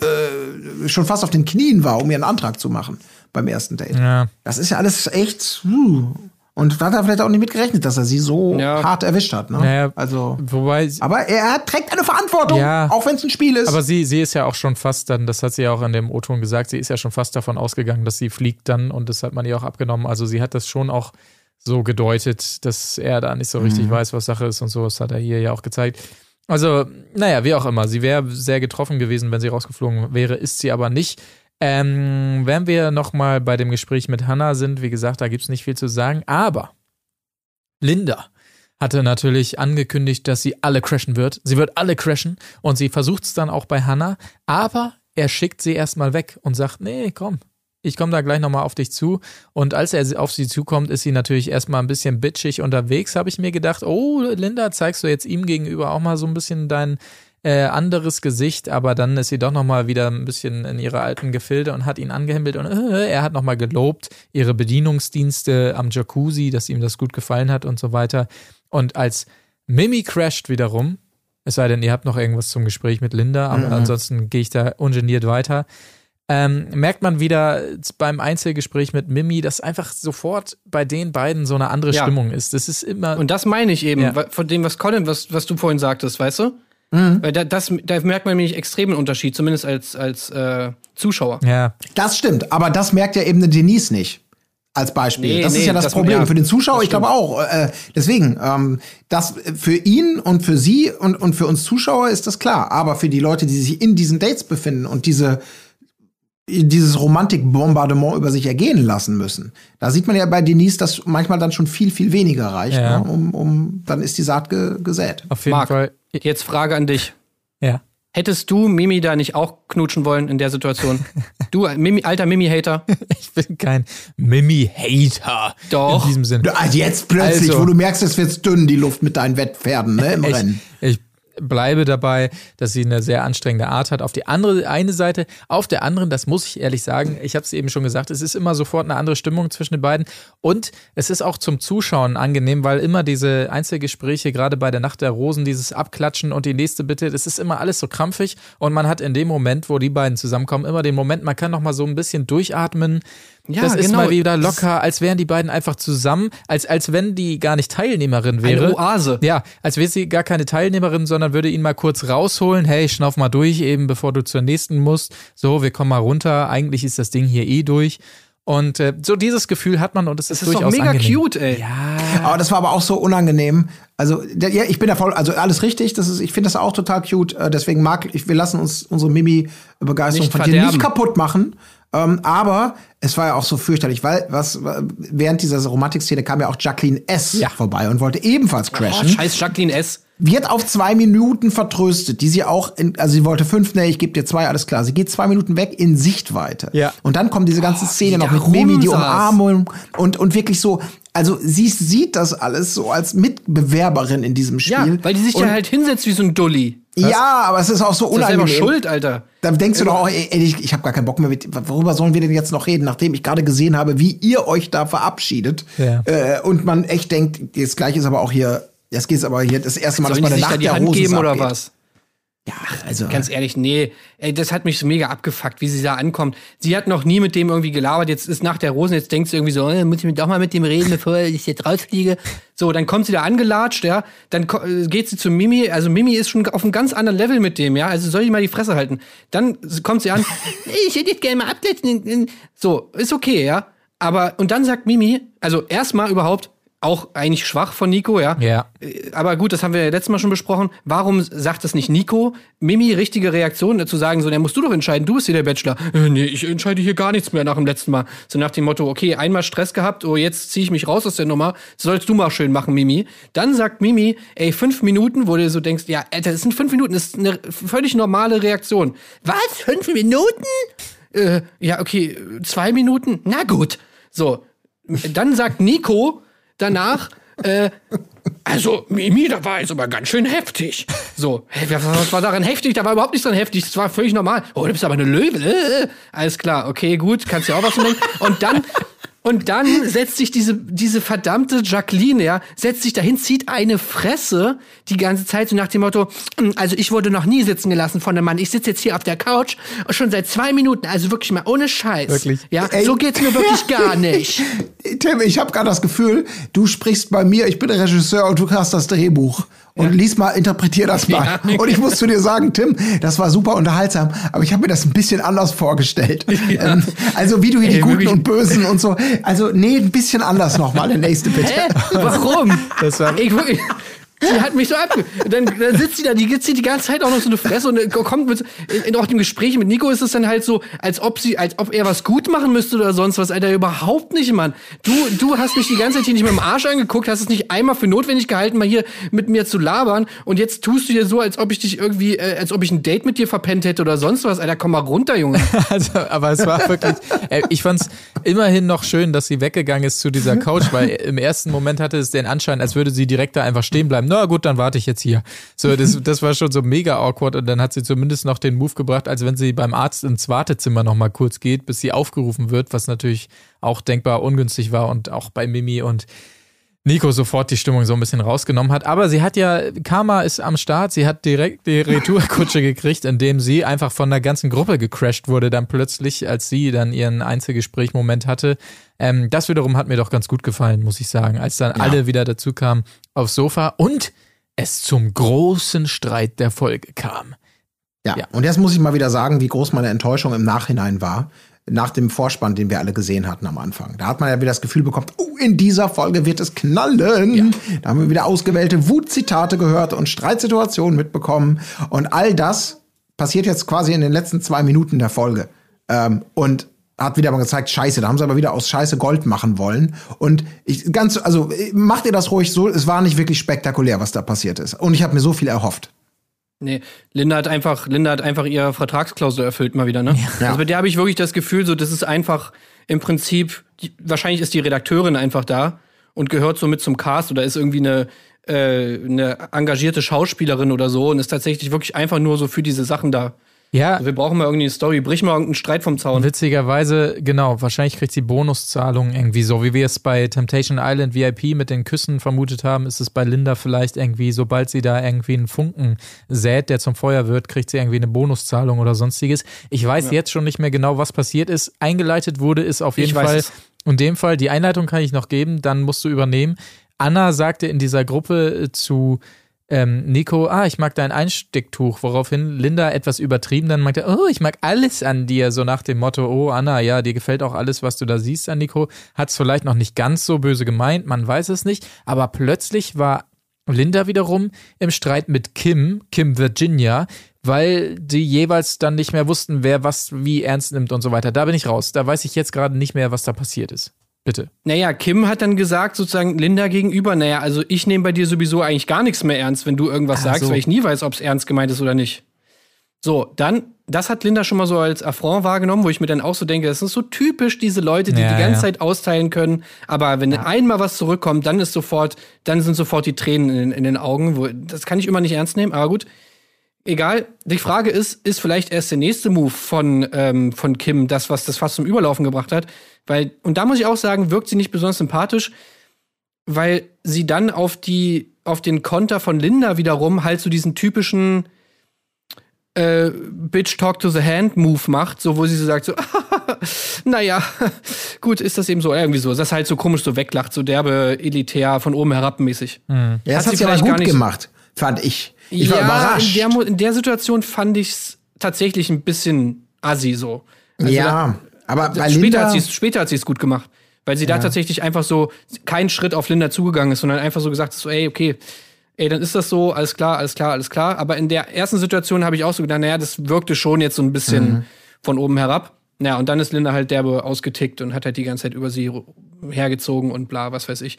äh, schon fast auf den Knien war, um ihren Antrag zu machen beim ersten Date. Ja. Das ist ja alles echt. Uh. Und da hat er vielleicht auch nicht mit gerechnet, dass er sie so ja. hart erwischt hat. Ne? Naja, also, wobei, aber er trägt eine Verantwortung, ja, auch wenn es ein Spiel ist. Aber sie, sie ist ja auch schon fast dann, das hat sie ja auch in dem O-Ton gesagt, sie ist ja schon fast davon ausgegangen, dass sie fliegt dann und das hat man ihr auch abgenommen. Also sie hat das schon auch so gedeutet, dass er da nicht so richtig mhm. weiß, was Sache ist und so. Das hat er hier ja auch gezeigt. Also, naja, wie auch immer. Sie wäre sehr getroffen gewesen, wenn sie rausgeflogen wäre, ist sie aber nicht. Ähm, wenn wir nochmal bei dem Gespräch mit Hannah sind, wie gesagt, da gibt es nicht viel zu sagen, aber Linda hatte natürlich angekündigt, dass sie alle crashen wird. Sie wird alle crashen und sie versucht es dann auch bei Hannah, aber er schickt sie erstmal weg und sagt, nee, komm, ich komme da gleich nochmal auf dich zu. Und als er auf sie zukommt, ist sie natürlich erstmal ein bisschen bitchig unterwegs, habe ich mir gedacht, oh, Linda, zeigst du jetzt ihm gegenüber auch mal so ein bisschen dein äh, anderes Gesicht, aber dann ist sie doch nochmal wieder ein bisschen in ihre alten Gefilde und hat ihn angehimmelt und äh, er hat nochmal gelobt, ihre Bedienungsdienste am Jacuzzi, dass ihm das gut gefallen hat und so weiter. Und als Mimi crasht wiederum, es sei denn, ihr habt noch irgendwas zum Gespräch mit Linda, aber mhm. ansonsten gehe ich da ungeniert weiter. Ähm, merkt man wieder beim Einzelgespräch mit Mimi, dass einfach sofort bei den beiden so eine andere ja. Stimmung ist. Das ist immer. Und das meine ich eben, ja. von dem, was Colin, was, was du vorhin sagtest, weißt du? Mhm. Weil da, das, da merkt man nämlich extremen Unterschied, zumindest als, als äh, Zuschauer. Ja. Das stimmt, aber das merkt ja eben eine Denise nicht. Als Beispiel. Nee, das nee, ist ja das, das Problem ja, für den Zuschauer. Ich glaube auch. Äh, deswegen, ähm, das für ihn und für sie und, und für uns Zuschauer ist das klar. Aber für die Leute, die sich in diesen Dates befinden und diese dieses Romantikbombardement über sich ergehen lassen müssen. Da sieht man ja bei Denise, dass manchmal dann schon viel, viel weniger reicht, ja. ne, um, um, dann ist die Saat ge gesät. Auf jeden Marc, Fall. Jetzt Frage an dich. Ja. Hättest du Mimi da nicht auch knutschen wollen in der Situation? du, Mimi, alter Mimi-Hater. Ich bin kein Mimi-Hater. Doch. In diesem Sinne. Also jetzt plötzlich, also, wo du merkst, es wird dünn, die Luft mit deinen Wettpferden, ne, im ich, Rennen. Ich bleibe dabei, dass sie eine sehr anstrengende Art hat. Auf die andere eine Seite, auf der anderen, das muss ich ehrlich sagen, ich habe es eben schon gesagt, es ist immer sofort eine andere Stimmung zwischen den beiden. Und es ist auch zum Zuschauen angenehm, weil immer diese Einzelgespräche, gerade bei der Nacht der Rosen, dieses Abklatschen und die nächste Bitte, das ist immer alles so krampfig. Und man hat in dem Moment, wo die beiden zusammenkommen, immer den Moment, man kann noch mal so ein bisschen durchatmen ja, das ist genau. mal wieder locker, als wären die beiden einfach zusammen, als, als wenn die gar nicht Teilnehmerin wäre. Eine Oase. Ja, als wäre sie gar keine Teilnehmerin, sondern würde ihn mal kurz rausholen. Hey, schnauf mal durch, eben bevor du zur nächsten musst. So, wir kommen mal runter. Eigentlich ist das Ding hier eh durch. Und äh, so dieses Gefühl hat man und es ist, das ist durchaus doch mega angenehm. cute, ey. Ja. Aber das war aber auch so unangenehm. Also der, ja, ich bin da voll, also alles richtig. Das ist, ich finde das auch total cute. Äh, deswegen mag ich, wir lassen uns unsere Mimi-Begeisterung von dir nicht kaputt machen. Ähm, aber es war ja auch so fürchterlich, weil was während dieser Romantikszene kam ja auch Jacqueline S. Ja. vorbei und wollte ebenfalls crashen. Oh, scheiß Jacqueline S. Wird auf zwei Minuten vertröstet, die sie auch, in, also sie wollte fünf, nee, ich gebe dir zwei, alles klar. Sie geht zwei Minuten weg in Sichtweite. Ja. Und dann kommt diese ganze oh, Szene noch mit Mimi, die Umarmung und, und wirklich so, also sie sieht das alles so als Mitbewerberin in diesem Spiel. Ja, weil die sich da halt hinsetzt wie so ein Dulli. Ja, aber es ist auch so Das ist selber unangenehm. schuld, Alter. Da denkst du doch auch, ey, ey, ich, ich habe gar keinen Bock mehr mit. Worüber sollen wir denn jetzt noch reden, nachdem ich gerade gesehen habe, wie ihr euch da verabschiedet? Ja. Äh, und man echt denkt, das gleiche ist aber auch hier. Jetzt geht's aber hier das erste Mal, Sollen dass man sich da Nacht die der Hand Rosen geben oder was? Ja, also Ganz ehrlich, nee. Ey, das hat mich so mega abgefuckt, wie sie da ankommt. Sie hat noch nie mit dem irgendwie gelabert. Jetzt ist nach der Rosen, jetzt denkt sie irgendwie so, äh, muss ich doch mal mit dem reden, bevor ich jetzt rausfliege. So, dann kommt sie da angelatscht, ja. Dann äh, geht sie zu Mimi. Also Mimi ist schon auf einem ganz anderen Level mit dem, ja. Also soll ich mal die Fresse halten. Dann kommt sie an, ich hätte jetzt gerne mal absetzen. So, ist okay, ja. Aber, und dann sagt Mimi, also erstmal überhaupt, auch eigentlich schwach von Nico, ja. Ja. Äh, Aber gut, das haben wir ja letztes Mal schon besprochen. Warum sagt das nicht Nico? Mimi, richtige Reaktion, dazu sagen, so, dann musst du doch entscheiden, du bist hier der Bachelor. Äh, nee, ich entscheide hier gar nichts mehr nach dem letzten Mal. So nach dem Motto, okay, einmal Stress gehabt, oh, jetzt ziehe ich mich raus aus der Nummer, sollst du mal schön machen, Mimi. Dann sagt Mimi, ey, fünf Minuten, wo du so denkst, ja, Alter, das sind fünf Minuten, das ist eine völlig normale Reaktion. Was? Fünf Minuten? Äh, ja, okay, zwei Minuten? Na gut. So, dann sagt Nico danach, äh, also, Mimi, da war jetzt aber ganz schön heftig. So, hä, was, war daran heftig? Da war überhaupt nichts dran heftig. Das war völlig normal. Oh, du bist aber eine Löwe. Äh, äh. Alles klar, okay, gut, kannst ja auch was denken. Und dann, und dann setzt sich diese, diese verdammte Jacqueline, ja, setzt sich dahin, zieht eine Fresse die ganze Zeit so nach dem Motto, "Hm, also ich wurde noch nie sitzen gelassen von einem Mann. Ich sitze jetzt hier auf der Couch schon seit zwei Minuten, also wirklich mal ohne Scheiß. Wirklich? Ja, Ey. so geht's mir wirklich gar nicht. Tim, ich habe gerade das Gefühl, du sprichst bei mir, ich bin der Regisseur und du hast das Drehbuch. Und lies mal, interpretier das mal. Ja. Und ich muss zu dir sagen, Tim, das war super unterhaltsam, aber ich habe mir das ein bisschen anders vorgestellt. Ähm, also wie du hier die Ey, Guten wirklich. und Bösen und so. Also nee, ein bisschen anders nochmal, der nächste bitte. Hä? Warum? Das war- ich wirklich. Sie hat mich so abge... Dann, dann sitzt sie da, die zieht die ganze Zeit auch noch so eine Fresse und äh, kommt mit... In, auch dem Gespräch mit Nico ist es dann halt so, als ob sie, als ob er was gut machen müsste oder sonst was. Alter, überhaupt nicht, Mann. Du, du hast mich die ganze Zeit hier nicht mit dem Arsch angeguckt, hast es nicht einmal für notwendig gehalten, mal hier mit mir zu labern und jetzt tust du hier so, als ob ich dich irgendwie, äh, als ob ich ein Date mit dir verpennt hätte oder sonst was. Alter, komm mal runter, Junge. Also, aber es war wirklich, äh, ich fand's immerhin noch schön, dass sie weggegangen ist zu dieser Couch, weil im ersten Moment hatte es den Anschein, als würde sie direkt da einfach stehen bleiben. Na gut, dann warte ich jetzt hier. So, das, das war schon so mega awkward und dann hat sie zumindest noch den Move gebracht, als wenn sie beim Arzt ins Wartezimmer noch mal kurz geht, bis sie aufgerufen wird, was natürlich auch denkbar ungünstig war und auch bei Mimi und Nico sofort die Stimmung so ein bisschen rausgenommen hat. Aber sie hat ja, Karma ist am Start, sie hat direkt die Retourkutsche gekriegt, indem sie einfach von der ganzen Gruppe gecrashed wurde, dann plötzlich, als sie dann ihren Einzelgespräch-Moment hatte. Ähm, das wiederum hat mir doch ganz gut gefallen, muss ich sagen, als dann alle wieder dazu kamen aufs Sofa und es zum großen Streit der Folge kam. Ja. Ja. und jetzt muss ich mal wieder sagen, wie groß meine Enttäuschung im Nachhinein war. Nach dem Vorspann, den wir alle gesehen hatten am Anfang. Da hat man ja wieder das Gefühl bekommen, oh, in dieser Folge wird es knallen. Da haben wir wieder ausgewählte Wutzitate gehört und Streitsituationen mitbekommen. Und all das passiert jetzt quasi in den letzten zwei Minuten der Folge. Ähm, und hat wieder mal gezeigt, scheiße, da haben sie aber wieder aus Scheiße Gold machen wollen. Und ich ganz, also macht ihr das ruhig so, es war nicht wirklich spektakulär, was da passiert ist. Und ich habe mir so viel erhofft. Nee, Linda hat einfach, Linda hat einfach ihre Vertragsklausel erfüllt mal wieder, ne? Ja. Also bei der habe ich wirklich das Gefühl, so das ist einfach im Prinzip, die, wahrscheinlich ist die Redakteurin einfach da und gehört so mit zum Cast oder ist irgendwie eine, äh, eine engagierte Schauspielerin oder so und ist tatsächlich wirklich einfach nur so für diese Sachen da. Ja, Also wir brauchen mal irgendwie eine Story, brich mal irgendeinen Streit vom Zaun. Witzigerweise, genau, wahrscheinlich kriegt sie Bonuszahlungen irgendwie so, wie wir es bei Temptation Island VIP mit den Küssen vermutet haben, ist es bei Linda vielleicht irgendwie, sobald sie da irgendwie einen Funken sät, der zum Feuer wird, kriegt sie irgendwie eine Bonuszahlung oder sonstiges. Ich weiß jetzt schon nicht mehr genau, was passiert ist. Eingeleitet wurde ist auf jeden Ich Fall, in dem Fall, die Einleitung kann ich noch geben, dann musst du übernehmen. Anna sagte in dieser Gruppe zu ähm, Nico, ah, ich mag dein Einstecktuch, woraufhin Linda etwas übertrieben dann meinte, oh, ich mag alles an dir, so nach dem Motto, oh, Anna, ja, dir gefällt auch alles, was du da siehst an Nico. Hat es vielleicht noch nicht ganz so böse gemeint, man weiß es nicht, aber plötzlich war Linda wiederum im Streit mit Kim, Kim Virginia, weil die jeweils dann nicht mehr wussten, wer was wie ernst nimmt und so weiter. Da bin ich raus. Da weiß ich jetzt gerade nicht mehr, was da passiert ist. Bitte. Naja, Kim hat dann gesagt, sozusagen Linda gegenüber, naja, also ich nehme bei dir sowieso eigentlich gar nichts mehr ernst, wenn du irgendwas Ah, sagst, so. weil ich nie weiß, ob es ernst gemeint ist oder nicht. So, dann das hat Linda schon mal so als Affront wahrgenommen, wo ich mir dann auch so denke, das ist so typisch diese Leute, die Ja, die ganze ja. Zeit austeilen können, aber wenn einmal was zurückkommt, dann ist sofort, dann sind sofort die Tränen in, in den Augen. Wo, das kann ich immer nicht ernst nehmen, aber gut. Egal. Die Frage ist, ist vielleicht erst der nächste Move von, ähm, von Kim das, was das fast zum Überlaufen gebracht hat? Weil, und da muss ich auch sagen, wirkt sie nicht besonders sympathisch, weil sie dann auf die, auf den Konter von Linda wiederum halt so diesen typischen äh, Bitch Talk to the Hand Move macht, so wo sie so sagt, so, naja, gut, ist das eben so, irgendwie so, das halt so komisch so weglacht, so derbe, elitär, von oben herab mäßig. Ja, das Hat hat sie sie aber gut nicht- gemacht, fand ich. Ich war ja, überrascht. In der, in der Situation fand ich es tatsächlich ein bisschen assi so. Also ja, aber da, bei später Linda, hat sie es später hat sie es gut gemacht, weil sie da tatsächlich einfach so keinen Schritt auf Linda zugegangen ist, sondern einfach so gesagt ist, so, ey, okay, ey, dann ist das so, alles klar, alles klar, alles klar. Aber in der ersten Situation habe ich auch so gedacht, naja, das wirkte schon jetzt so ein bisschen Mhm. von oben herab. Naja, und dann ist Linda halt derbe ausgetickt und hat halt die ganze Zeit über sie hergezogen und bla, was weiß ich.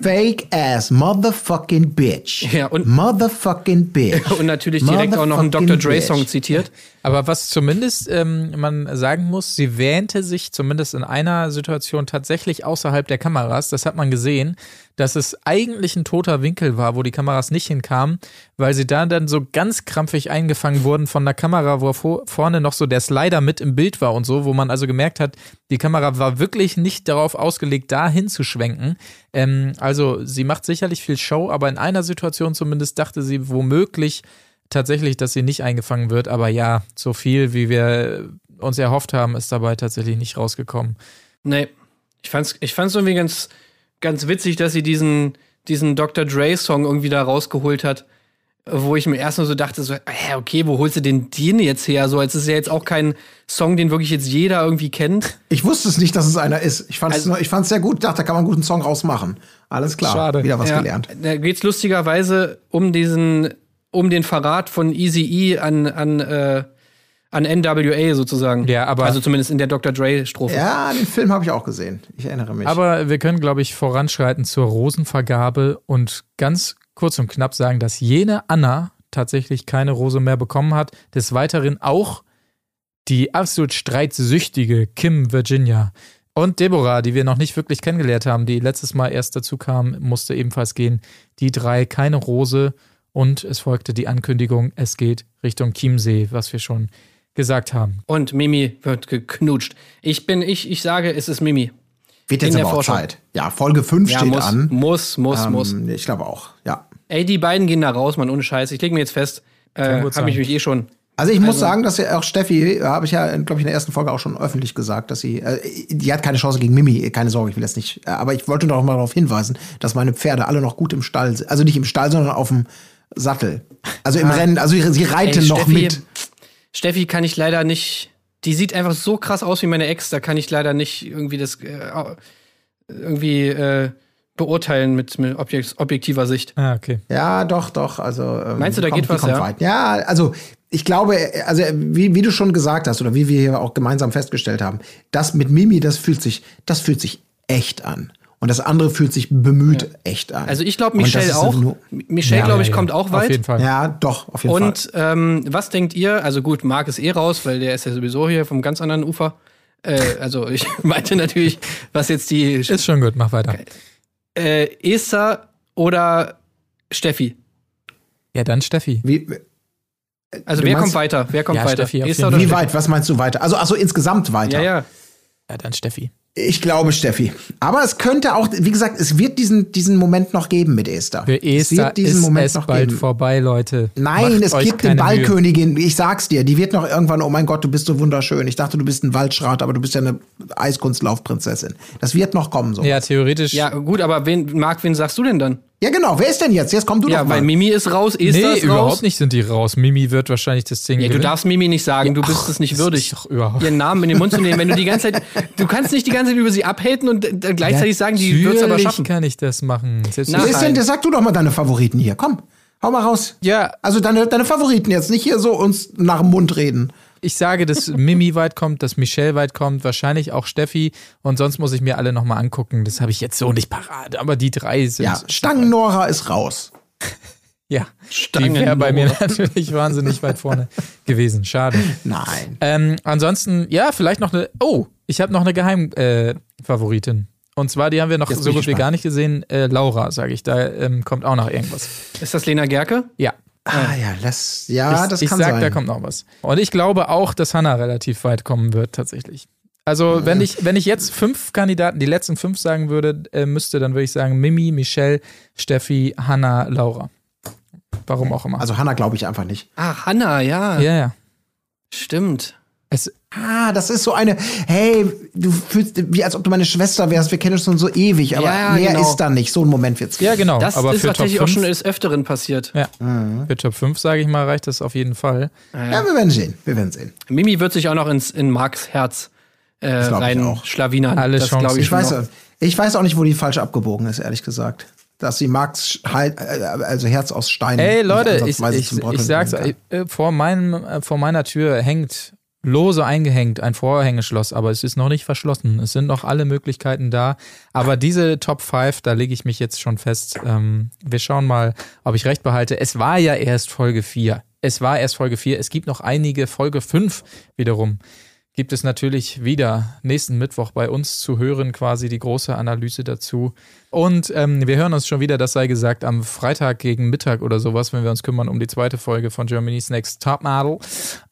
Fake ass motherfucking bitch. Ja, und- motherfucking bitch. Und natürlich direkt auch noch einen Dr. Dre-Song bitch. zitiert. Aber was zumindest ähm, man sagen muss, sie wähnte sich zumindest in einer Situation tatsächlich außerhalb der Kameras. Das hat man gesehen, dass es eigentlich ein toter Winkel war, wo die Kameras nicht hinkamen, weil sie da dann so ganz krampfig eingefangen wurden von der Kamera, wo vor, vorne noch so der Slider mit im Bild war und so, wo man also gemerkt hat, die Kamera war wirklich nicht darauf ausgelegt, da hinzuschwenken. Ähm, also sie macht sicherlich viel Show, aber in einer Situation zumindest dachte sie womöglich, tatsächlich, dass sie nicht eingefangen wird, aber ja, so viel, wie wir uns erhofft haben, ist dabei tatsächlich nicht rausgekommen. Nee. Ich fand's, ich fand's irgendwie ganz, ganz witzig, dass sie diesen, diesen Dr. Dre-Song irgendwie da rausgeholt hat. Wo ich mir erst nur so dachte, so, hä, okay, wo holst du denn den jetzt her? So, als ist ja jetzt auch kein Song, den wirklich jetzt jeder irgendwie kennt. Ich wusste es nicht, dass es einer ist. Ich fand es Also- ich fand's sehr gut. Dachte, da kann man einen guten Song rausmachen. Alles klar. Schade. Wieder was Ja, gelernt. Da geht's lustigerweise um diesen, um den Verrat von Easy E an, an, äh, an NWA sozusagen. Ja, aber- Also zumindest in der Dr. Dre-Strophe. Ja, den Film habe ich auch gesehen. Ich erinnere mich. Aber wir können, glaube ich, voranschreiten zur Rosenvergabe und ganz kurz und knapp sagen, dass jene Anna tatsächlich keine Rose mehr bekommen hat. Des Weiteren auch die absolut streitsüchtige Kim Virginia. Und Deborah, die wir noch nicht wirklich kennengelernt haben, die letztes Mal erst dazu kam, musste ebenfalls gehen. Die drei keine Rose und es folgte die Ankündigung, es geht Richtung Chiemsee, was wir schon gesagt haben. Und Mimi wird geknutscht. Ich bin, ich, ich sage, es ist Mimi. Wird jetzt in der aber auch Vorschau. Zeit. Ja, Folge 5 Ja, steht muss, an. muss, muss, Ähm, muss. Ich glaube auch, ja. Ey, die beiden gehen da raus, Mann, ohne Scheiß. Ich leg mir jetzt fest, äh, habe ich mich eh schon. Also ich muss sagen, dass ja auch Steffi, äh, habe ich ja, glaube ich, in der ersten Folge auch schon öffentlich gesagt, dass sie, äh, die hat keine Chance gegen Mimi, keine Sorge, ich will jetzt nicht, äh, aber ich wollte doch mal darauf hinweisen, dass meine Pferde alle noch gut im Stall sind. Also nicht im Stall, sondern auf dem Sattel. Also im Rennen, also sie, sie reiten Ey, noch Steffi, mit. Steffi kann ich leider nicht. Die sieht einfach so krass aus wie meine Ex, da kann ich leider nicht irgendwie das äh, irgendwie äh, beurteilen mit, mit objekt, objektiver Sicht. Ah, okay. Ja, doch, doch. Also ähm, Meinst du, da geht die was, kommt ja? Weit. Ja, also ich glaube, also wie, wie du schon gesagt hast oder wie wir hier auch gemeinsam festgestellt haben, das mit Mimi, das fühlt sich, das fühlt sich echt an. Und das andere fühlt sich bemüht echt an. Also ich glaube, Und Michelle auch. nur- Michelle, Ja, glaube ich, Ja, ja, kommt auch Auf weit. jeden Fall. Ja, doch, auf jeden Fall. Und ähm, was denkt ihr? Also gut, Marc ist eh raus, weil der ist ja sowieso hier vom ganz anderen Ufer. Äh, also ich meinte natürlich, was jetzt die Ist schon gut, mach weiter. äh, Esther oder Steffi. Ja, dann Steffi. Wie, Also Du wer kommt weiter? Wer kommt Ja, weiter? Steffi auf Esther jeden oder wie Steffi? weit? Was meinst du weiter? Also, ach so, insgesamt weiter. Ja, ja. Ja, dann Steffi. Ich glaube Steffi. Aber es könnte auch, wie gesagt, es wird diesen, diesen Moment noch geben mit Esther. Für es Esther wird diesen ist Moment es noch bald geben. vorbei, Leute. Nein, Macht es gibt den keine Mühe. Ballkönigin. Ich sag's dir, die wird noch irgendwann, oh mein Gott, du bist so wunderschön. Ich dachte, du bist ein Waldschrat, aber du bist ja eine Eiskunstlaufprinzessin. Das wird noch kommen, so. Ja, theoretisch. Ja, gut, aber wen, Marc, wen sagst du denn dann? Ja, genau. Wer ist denn jetzt? Jetzt komm du Ja, doch mal. weil Mimi ist raus, Esther nee, ist überhaupt raus. nicht sind die raus. Mimi wird wahrscheinlich das Ding Ja, du darfst Mimi nicht sagen, du bist ach, es nicht würdig, ist doch überhaupt- ihren Namen in den Mund zu nehmen. Wenn du die ganze Zeit, du kannst nicht die ganze Zeit über sie abhaten und äh, gleichzeitig sagen, die wird's aber Natürlich schaffen. kann ich das machen. Selbst ist denn, sag du doch mal deine Favoriten hier. Komm, hau mal raus. Ja. Also deine, deine Favoriten jetzt, nicht hier so uns nach dem Mund reden. Ich sage, dass Mimi weit kommt, dass Michelle weit kommt, wahrscheinlich auch Steffi. Und sonst muss ich mir alle nochmal angucken. Das habe ich jetzt so nicht parat. Aber die drei sind. Ja, Stangen Nora ist raus. Ja, die wäre bei mir natürlich wahnsinnig weit vorne gewesen. Schade. Nein. Ähm, ansonsten, ja, vielleicht noch eine. Oh, ich habe noch eine Geheimfavoritin. Und zwar, die haben wir noch Jetzt so gut wie gar nicht gesehen. Äh, Laura, sage ich. Da ähm, kommt auch noch irgendwas. Ist das Lena Gerke? Ja. Ah ja, das, ja, ich, das ich kann sag, sein. da kommt noch was. Und ich glaube auch, dass Hannah relativ weit kommen wird, tatsächlich. Also, wenn ich, wenn ich jetzt fünf Kandidaten, die letzten fünf sagen würde, äh, müsste, dann würde ich sagen Mimi, Michelle, Steffi, Hannah, Laura. Warum auch immer. Also Hannah glaube ich einfach nicht. Ah, Hanna, ja. ja, ja. Stimmt. Es, Ah, das ist so eine, hey, du fühlst wie als ob du meine Schwester wärst, wir kennen uns schon so ewig, aber Ja, mehr genau. ist da nicht. So ein Moment wird's geben. ja, genau. Das aber ist für Top tatsächlich auch 5, schon des Öfteren passiert. ja, für Top 5, sage ich mal, reicht das auf jeden Fall. Ja, wir werden sehen. Wir werden sehen. Mimi wird sich auch noch ins, in Marks Herz äh, rein auch. schlawinern. Alle das Chancen. ich, Ich weiß, noch. ich weiß auch nicht, wo die falsch abgebogen ist, ehrlich gesagt. Dass sie Max halt, äh, also Herz aus Stein. Ey, nicht Leute, ich, ich, ich sag's, äh, vor, meinem, äh, vor meiner Tür hängt lose eingehängt ein Vorhängeschloss, aber es ist noch nicht verschlossen. Es sind noch alle Möglichkeiten da. Aber diese Top 5, da lege ich mich jetzt schon fest. Ähm, wir schauen mal, ob ich recht behalte. Es war ja erst Folge 4. Es war erst Folge 4. Es gibt noch einige Folge 5 wiederum. Gibt es natürlich wieder nächsten Mittwoch bei uns zu hören, quasi die große Analyse dazu. Und ähm, wir hören uns schon wieder, das sei gesagt, am Freitag gegen Mittag oder sowas, wenn wir uns kümmern um die zweite Folge von Germany's Next Topmodel.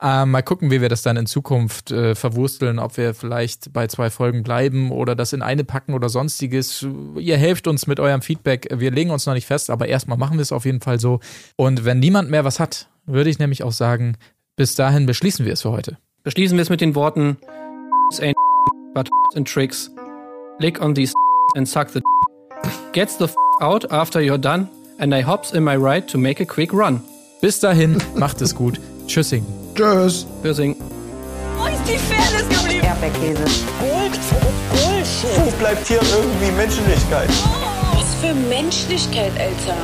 Ähm, mal gucken, wie wir das dann in Zukunft äh, verwursteln, ob wir vielleicht bei zwei Folgen bleiben oder das in eine packen oder sonstiges. Ihr helft uns mit eurem Feedback. Wir legen uns noch nicht fest, aber erstmal machen wir es auf jeden Fall so. Und wenn niemand mehr was hat, würde ich nämlich auch sagen, bis dahin beschließen wir es für heute. Beschließen wir es mit den Worten ain't but and tricks. Lick on these and suck the Gets the out after you're done and I hops in my ride to make a quick run. Bis dahin, macht es gut. Tschüssing. Tschüss. Bösing. Wo ist die Fairness geblieben? Erdbeerkäse. Gold, Bullshit. Wo bleibt hier irgendwie Menschlichkeit? Was für Menschlichkeit, Alter.